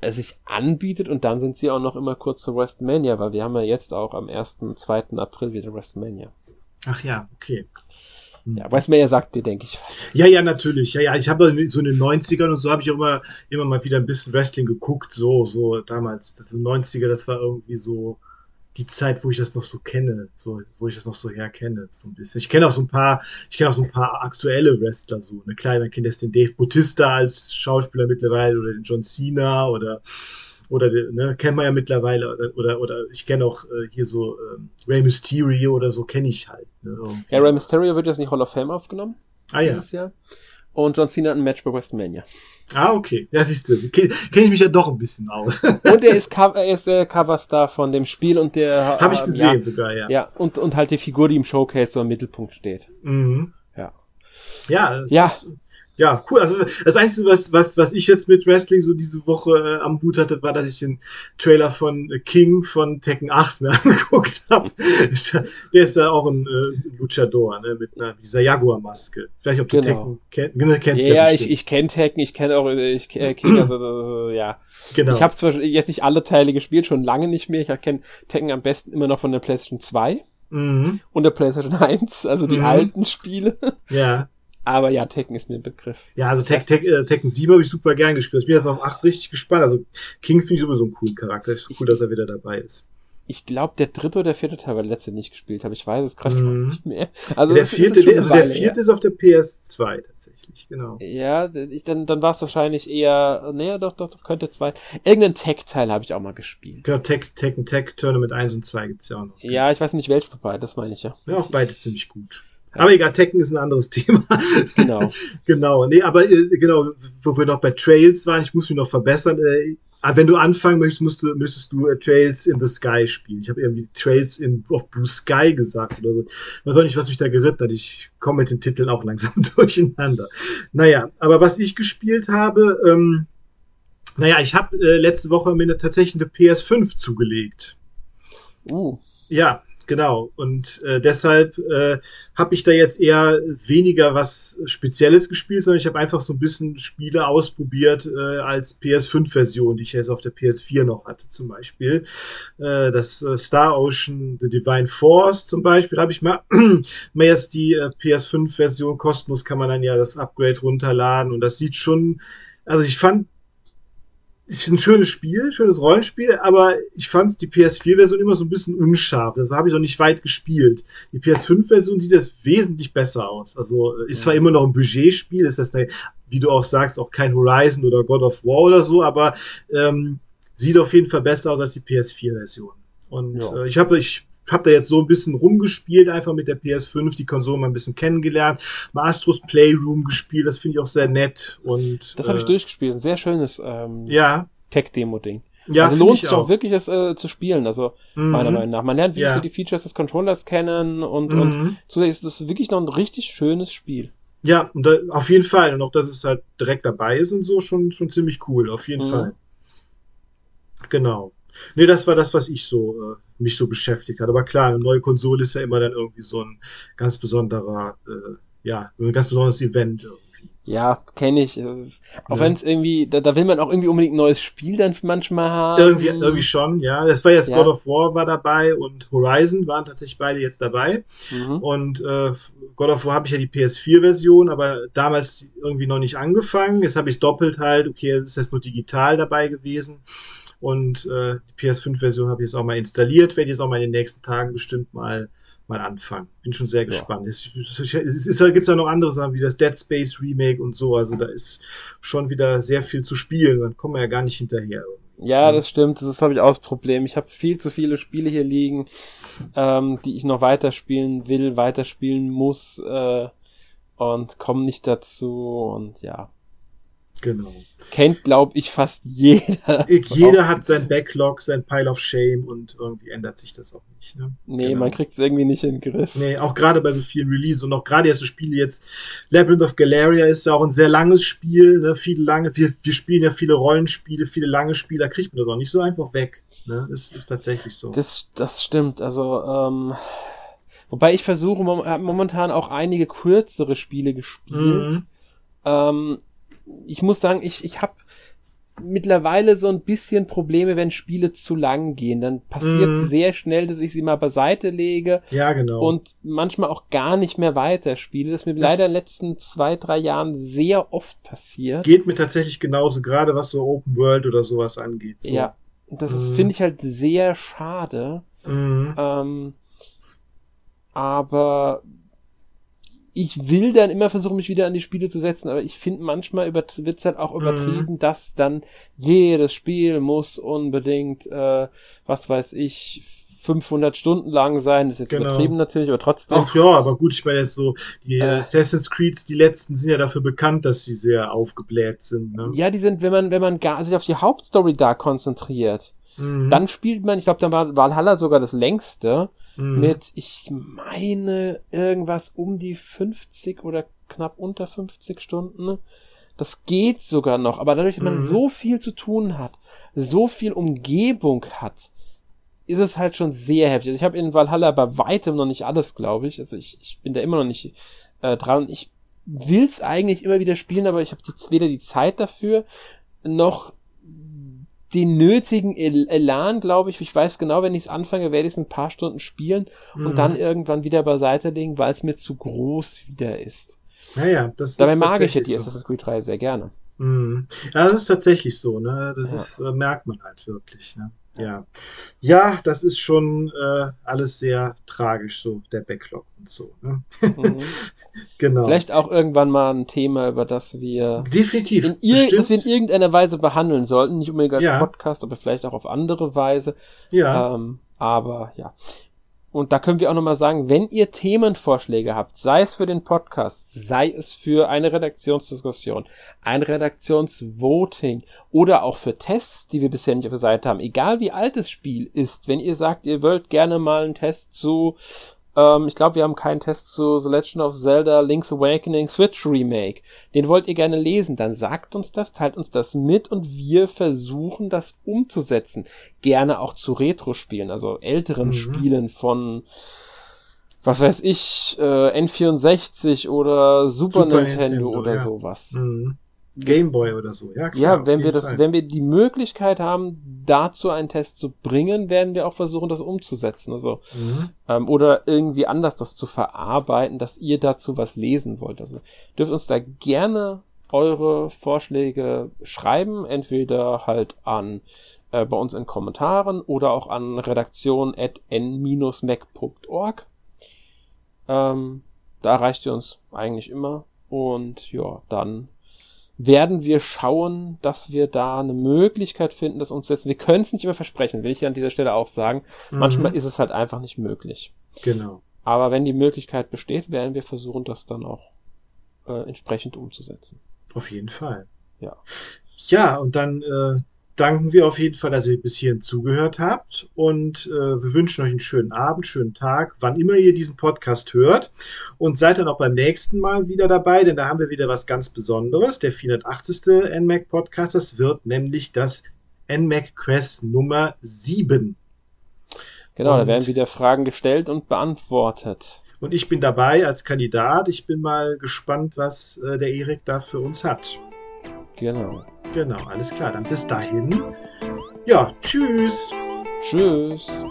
es sich anbietet und dann sind sie auch noch immer kurz vor WrestleMania, weil wir haben ja jetzt auch am 1. 2. April wieder WrestleMania. Ach ja, okay. Ja, WrestleMania sagt dir, denke ich, was. Ja, ja, natürlich. Ja, ja, ich habe so in den 90ern und so habe ich auch immer, immer mal wieder ein bisschen Wrestling geguckt, so, so damals. Das 90er, das war irgendwie so, die Zeit, wo ich das noch so kenne, so, wo ich das noch so herkenne, so ein bisschen. Ich kenne auch so ein paar, ich kenne auch so ein paar aktuelle Wrestler, so, eine kleine, man kennt jetzt den Dave Bautista als Schauspieler mittlerweile oder den John Cena oder, oder, ne, kennt man ja mittlerweile, oder, oder, oder ich kenne auch äh, hier so ähm, Rey Mysterio oder so, kenne ich halt. Ne, ja, Rey Mysterio wird jetzt nicht Hall of Fame aufgenommen. Ah ja. Jahr. Und John Cena hat ein Match bei WrestleMania. Ah, okay. Ja, siehst du, kenne ich mich ja doch ein bisschen aus. und er ist, er ist der Coverstar von dem Spiel und der... Habe ich ähm, gesehen ja, sogar, ja. Ja, und, und halt die Figur, die im Showcase so im Mittelpunkt steht. Mhm. Ja. Ja, ja. Das, ja, cool. Also das Einzige, was, was, was ich jetzt mit Wrestling so diese Woche äh, am Hut hatte, war, dass ich den Trailer von äh, King von Tekken 8 mir angeguckt habe. der ist ja auch ein äh, Luchador, ne, mit einer, dieser Jaguar-Maske. Vielleicht ob du genau. Tekken kenn, genau, kennst. Ja, ja ich, ich kenne Tekken, ich kenne auch äh, ich, äh, King, also, also ja. Genau. Ich habe zwar jetzt nicht alle Teile gespielt, schon lange nicht mehr. Ich kenne Tekken am besten immer noch von der PlayStation 2. Mhm. Und der PlayStation 1, also die mhm. alten Spiele. Ja. Aber ja, Tekken ist mir ein Begriff. Ja, also Tek Tek äh, Tekken 7 habe ich super gern gespielt. Ich bin jetzt auf 8 richtig gespannt. Also King finde ich sowieso einen coolen Charakter. Ist cool, dass er wieder dabei ist. Ich glaube, der dritte oder vierte Teil war der letzte nicht gespielt habe. Ich weiß es gerade mm. nicht mehr. Also der vierte, ist also der vierte ist auf der PS2 tatsächlich, genau. Ja, ich, dann, dann war es wahrscheinlich eher, naja, doch, doch, doch, könnte zwei. Irgendeinen Tech-Teil habe ich auch mal gespielt. Genau, Tech, Tekken Tech Tournament 1 und 2 gibt's ja auch noch. Ja, ich weiß nicht, welche vorbei, das meine ich ja. Ja, auch beide ziemlich gut. Aber egal, Tekken ist ein anderes Thema. Genau. genau. Nee, aber äh, genau, wo wir noch bei Trails waren, ich muss mich noch verbessern. Äh, wenn du anfangen möchtest, musst du, müsstest du äh, Trails in the Sky spielen. Ich habe irgendwie Trails in of Blue Sky gesagt oder so. Weiß auch nicht, was mich da geritten hat. Ich komme mit den Titeln auch langsam durcheinander. Naja, aber was ich gespielt habe, ähm, naja, ich habe äh, letzte Woche mir tatsächlich eine PS5 zugelegt. Uh. Ja, Genau, und äh, deshalb äh, habe ich da jetzt eher weniger was Spezielles gespielt, sondern ich habe einfach so ein bisschen Spiele ausprobiert äh, als PS5-Version, die ich jetzt auf der PS4 noch hatte, zum Beispiel. Äh, das äh, Star Ocean The Divine Force zum Beispiel habe ich mal, mal jetzt die äh, PS5-Version kostenlos, kann man dann ja das Upgrade runterladen und das sieht schon, also ich fand ist ein schönes Spiel, schönes Rollenspiel, aber ich fand die PS4-Version immer so ein bisschen unscharf. Das habe ich noch nicht weit gespielt. Die PS5-Version sieht das wesentlich besser aus. Also ist zwar immer noch ein Budgetspiel, ist das, wie du auch sagst, auch kein Horizon oder God of War oder so, aber ähm, sieht auf jeden Fall besser aus als die PS4-Version. Und ja. äh, ich habe ich habe da jetzt so ein bisschen rumgespielt, einfach mit der PS5, die Konsole mal ein bisschen kennengelernt, mal Astros Playroom gespielt, das finde ich auch sehr nett. Und, das habe äh, ich durchgespielt, ein sehr schönes ähm, ja. Tech-Demo-Ding. Ja, also lohnt sich auch wirklich, das äh, zu spielen, also mhm. meiner Meinung nach. Man lernt wirklich ja. so die Features des Controllers kennen und, mhm. und zusätzlich ist das wirklich noch ein richtig schönes Spiel. Ja, und da, auf jeden Fall. Und auch, dass es halt direkt dabei ist und so, schon, schon ziemlich cool, auf jeden mhm. Fall. Genau. Nee, das war das, was ich so, äh, mich so beschäftigt hat. Aber klar, eine neue Konsole ist ja immer dann irgendwie so ein ganz besonderer, äh, ja, ein ganz besonderes Event. Irgendwie. Ja, kenne ich. Ist, auch ja. wenn es irgendwie, da, da will man auch irgendwie unbedingt ein neues Spiel dann manchmal haben. Irgendwie, irgendwie schon, ja. Das war jetzt ja. God of War war dabei und Horizon waren tatsächlich beide jetzt dabei. Mhm. Und äh, God of War habe ich ja die PS4-Version, aber damals irgendwie noch nicht angefangen. Jetzt habe ich doppelt halt, okay, es ist jetzt nur digital dabei gewesen. Und äh, die PS5-Version habe ich jetzt auch mal installiert, werde jetzt auch mal in den nächsten Tagen bestimmt mal mal anfangen. Bin schon sehr gespannt. Ja. Es, es, es, es gibt ja noch andere Sachen wie das Dead Space Remake und so. Also da ist schon wieder sehr viel zu spielen. Dann kommen wir ja gar nicht hinterher. Ja, das stimmt. Das ist, glaube ich, auch das Problem. Ich habe viel zu viele Spiele hier liegen, ähm, die ich noch weiterspielen will, weiterspielen muss äh, und komme nicht dazu. Und ja. Genau. Kennt, glaube ich, fast jeder. Jeder hat sein Backlog, sein Pile of Shame und irgendwie ändert sich das auch nicht. Ne? Nee, genau. man kriegt es irgendwie nicht in den Griff. Nee, auch gerade bei so vielen Releases und auch gerade erste Spiele jetzt. Labyrinth of Galeria ist ja auch ein sehr langes Spiel, ne? Viele lange, wir, wir spielen ja viele Rollenspiele, viele lange Spiele, da kriegt man das auch nicht so einfach weg. Ne? Das ist tatsächlich so. Das, das stimmt. Also, ähm, wobei ich versuche momentan auch einige kürzere Spiele gespielt. Mhm. Ähm, ich muss sagen, ich, ich habe mittlerweile so ein bisschen Probleme, wenn Spiele zu lang gehen. Dann passiert mm. sehr schnell, dass ich sie mal beiseite lege. Ja, genau. Und manchmal auch gar nicht mehr weiterspiele. Das ist mir das leider in den letzten zwei, drei Jahren sehr oft passiert. Geht mir tatsächlich genauso, gerade was so Open World oder sowas angeht. So. Ja, das mm. finde ich halt sehr schade. Mm. Ähm, aber ich will dann immer versuchen, mich wieder an die Spiele zu setzen, aber ich finde manchmal wird es halt auch mhm. übertrieben, mhm. dass dann jedes Spiel muss unbedingt, äh, was weiß ich, 500 Stunden lang sein. Das ist jetzt genau. übertrieben natürlich, aber trotzdem. Ach ja, aber gut, ich meine jetzt so, die äh, Assassin's Creeds, die letzten sind ja dafür bekannt, dass sie sehr aufgebläht sind. Ne? Ja, die sind, wenn man, wenn man gar, sich auf die Hauptstory da konzentriert, mhm. dann spielt man, ich glaube, dann war Valhalla sogar das längste mhm. mit, ich meine, irgendwas um die 50 oder knapp unter 50 Stunden. Das geht sogar noch, aber dadurch, dass man mhm. so viel zu tun hat, so viel Umgebung hat, ist es halt schon sehr heftig. Also ich habe in Valhalla bei weitem noch nicht alles, glaube ich. Also ich, ich bin da immer noch nicht äh, dran. Ich will's eigentlich immer wieder spielen, aber ich habe weder die Zeit dafür, noch den nötigen El Elan, glaube ich. Ich weiß genau, wenn ich es anfange, werde ich es ein paar Stunden spielen mhm. und dann irgendwann wieder beiseite legen, weil es mir zu groß wieder ist. Naja, das Dabei ist mag ich ja die so. Assassin's Creed 3 sehr gerne. Mhm. Ja, das ist tatsächlich so, ne? Das ja. ist, äh, merkt man halt wirklich, ne? Ja. Ja, das ist schon äh, alles sehr tragisch, so der Backlog und so. Ne? Mhm. genau. Vielleicht auch irgendwann mal ein Thema, über das wir definitiv in ir das wir in irgendeiner Weise behandeln sollten. Nicht unbedingt als ja. Podcast, aber vielleicht auch auf andere Weise. Ja. Ähm, aber ja. Und da können wir auch nochmal sagen, wenn ihr Themenvorschläge habt, sei es für den Podcast, sei es für eine Redaktionsdiskussion, ein Redaktionsvoting oder auch für Tests, die wir bisher nicht auf der Seite haben, egal wie alt das Spiel ist, wenn ihr sagt, ihr wollt gerne mal einen Test zu ähm, ich glaube, wir haben keinen Test zu The Legend of Zelda Link's Awakening Switch Remake. Den wollt ihr gerne lesen, dann sagt uns das, teilt uns das mit und wir versuchen das umzusetzen. Gerne auch zu Retro-Spielen, also älteren mhm. Spielen von was weiß ich, äh, N64 oder Super, Super Nintendo, Nintendo, oder ja. sowas. Mhm. Gameboy oder so, ja. Klar, ja, wenn wir das, Fall. wenn wir die Möglichkeit haben, dazu einen Test zu bringen, werden wir auch versuchen, das umzusetzen. Also mhm. ähm, oder irgendwie anders das zu verarbeiten, dass ihr dazu was lesen wollt. Also dürft uns da gerne eure Vorschläge schreiben, entweder halt an äh, bei uns in Kommentaren oder auch an redaktion@n-mac.org. Ähm, da erreicht ihr uns eigentlich immer. Und ja, dann werden wir schauen, dass wir da eine Möglichkeit finden, das umzusetzen. Wir können es nicht immer versprechen, will ich hier an dieser Stelle auch sagen. Mhm. Manchmal ist es halt einfach nicht möglich. Genau. Aber wenn die Möglichkeit besteht, werden wir versuchen, das dann auch äh, entsprechend umzusetzen. Auf jeden Fall. Ja. Ja, und dann äh, danken wir auf jeden Fall, dass ihr bis hierhin zugehört habt und äh, wir wünschen euch einen schönen Abend, schönen Tag, wann immer ihr diesen Podcast hört und seid dann auch beim nächsten Mal wieder dabei, denn da haben wir wieder was ganz Besonderes, der 480. NMAC Podcast, das wird nämlich das NMAC Quest Nummer 7. Genau, und, da werden wieder Fragen gestellt und beantwortet. Und ich bin dabei als Kandidat. Ich bin mal gespannt, was äh, der Erik da für uns hat. Genau. Genau, alles klar. Dann bis dahin. Ja, tschüss. Tschüss.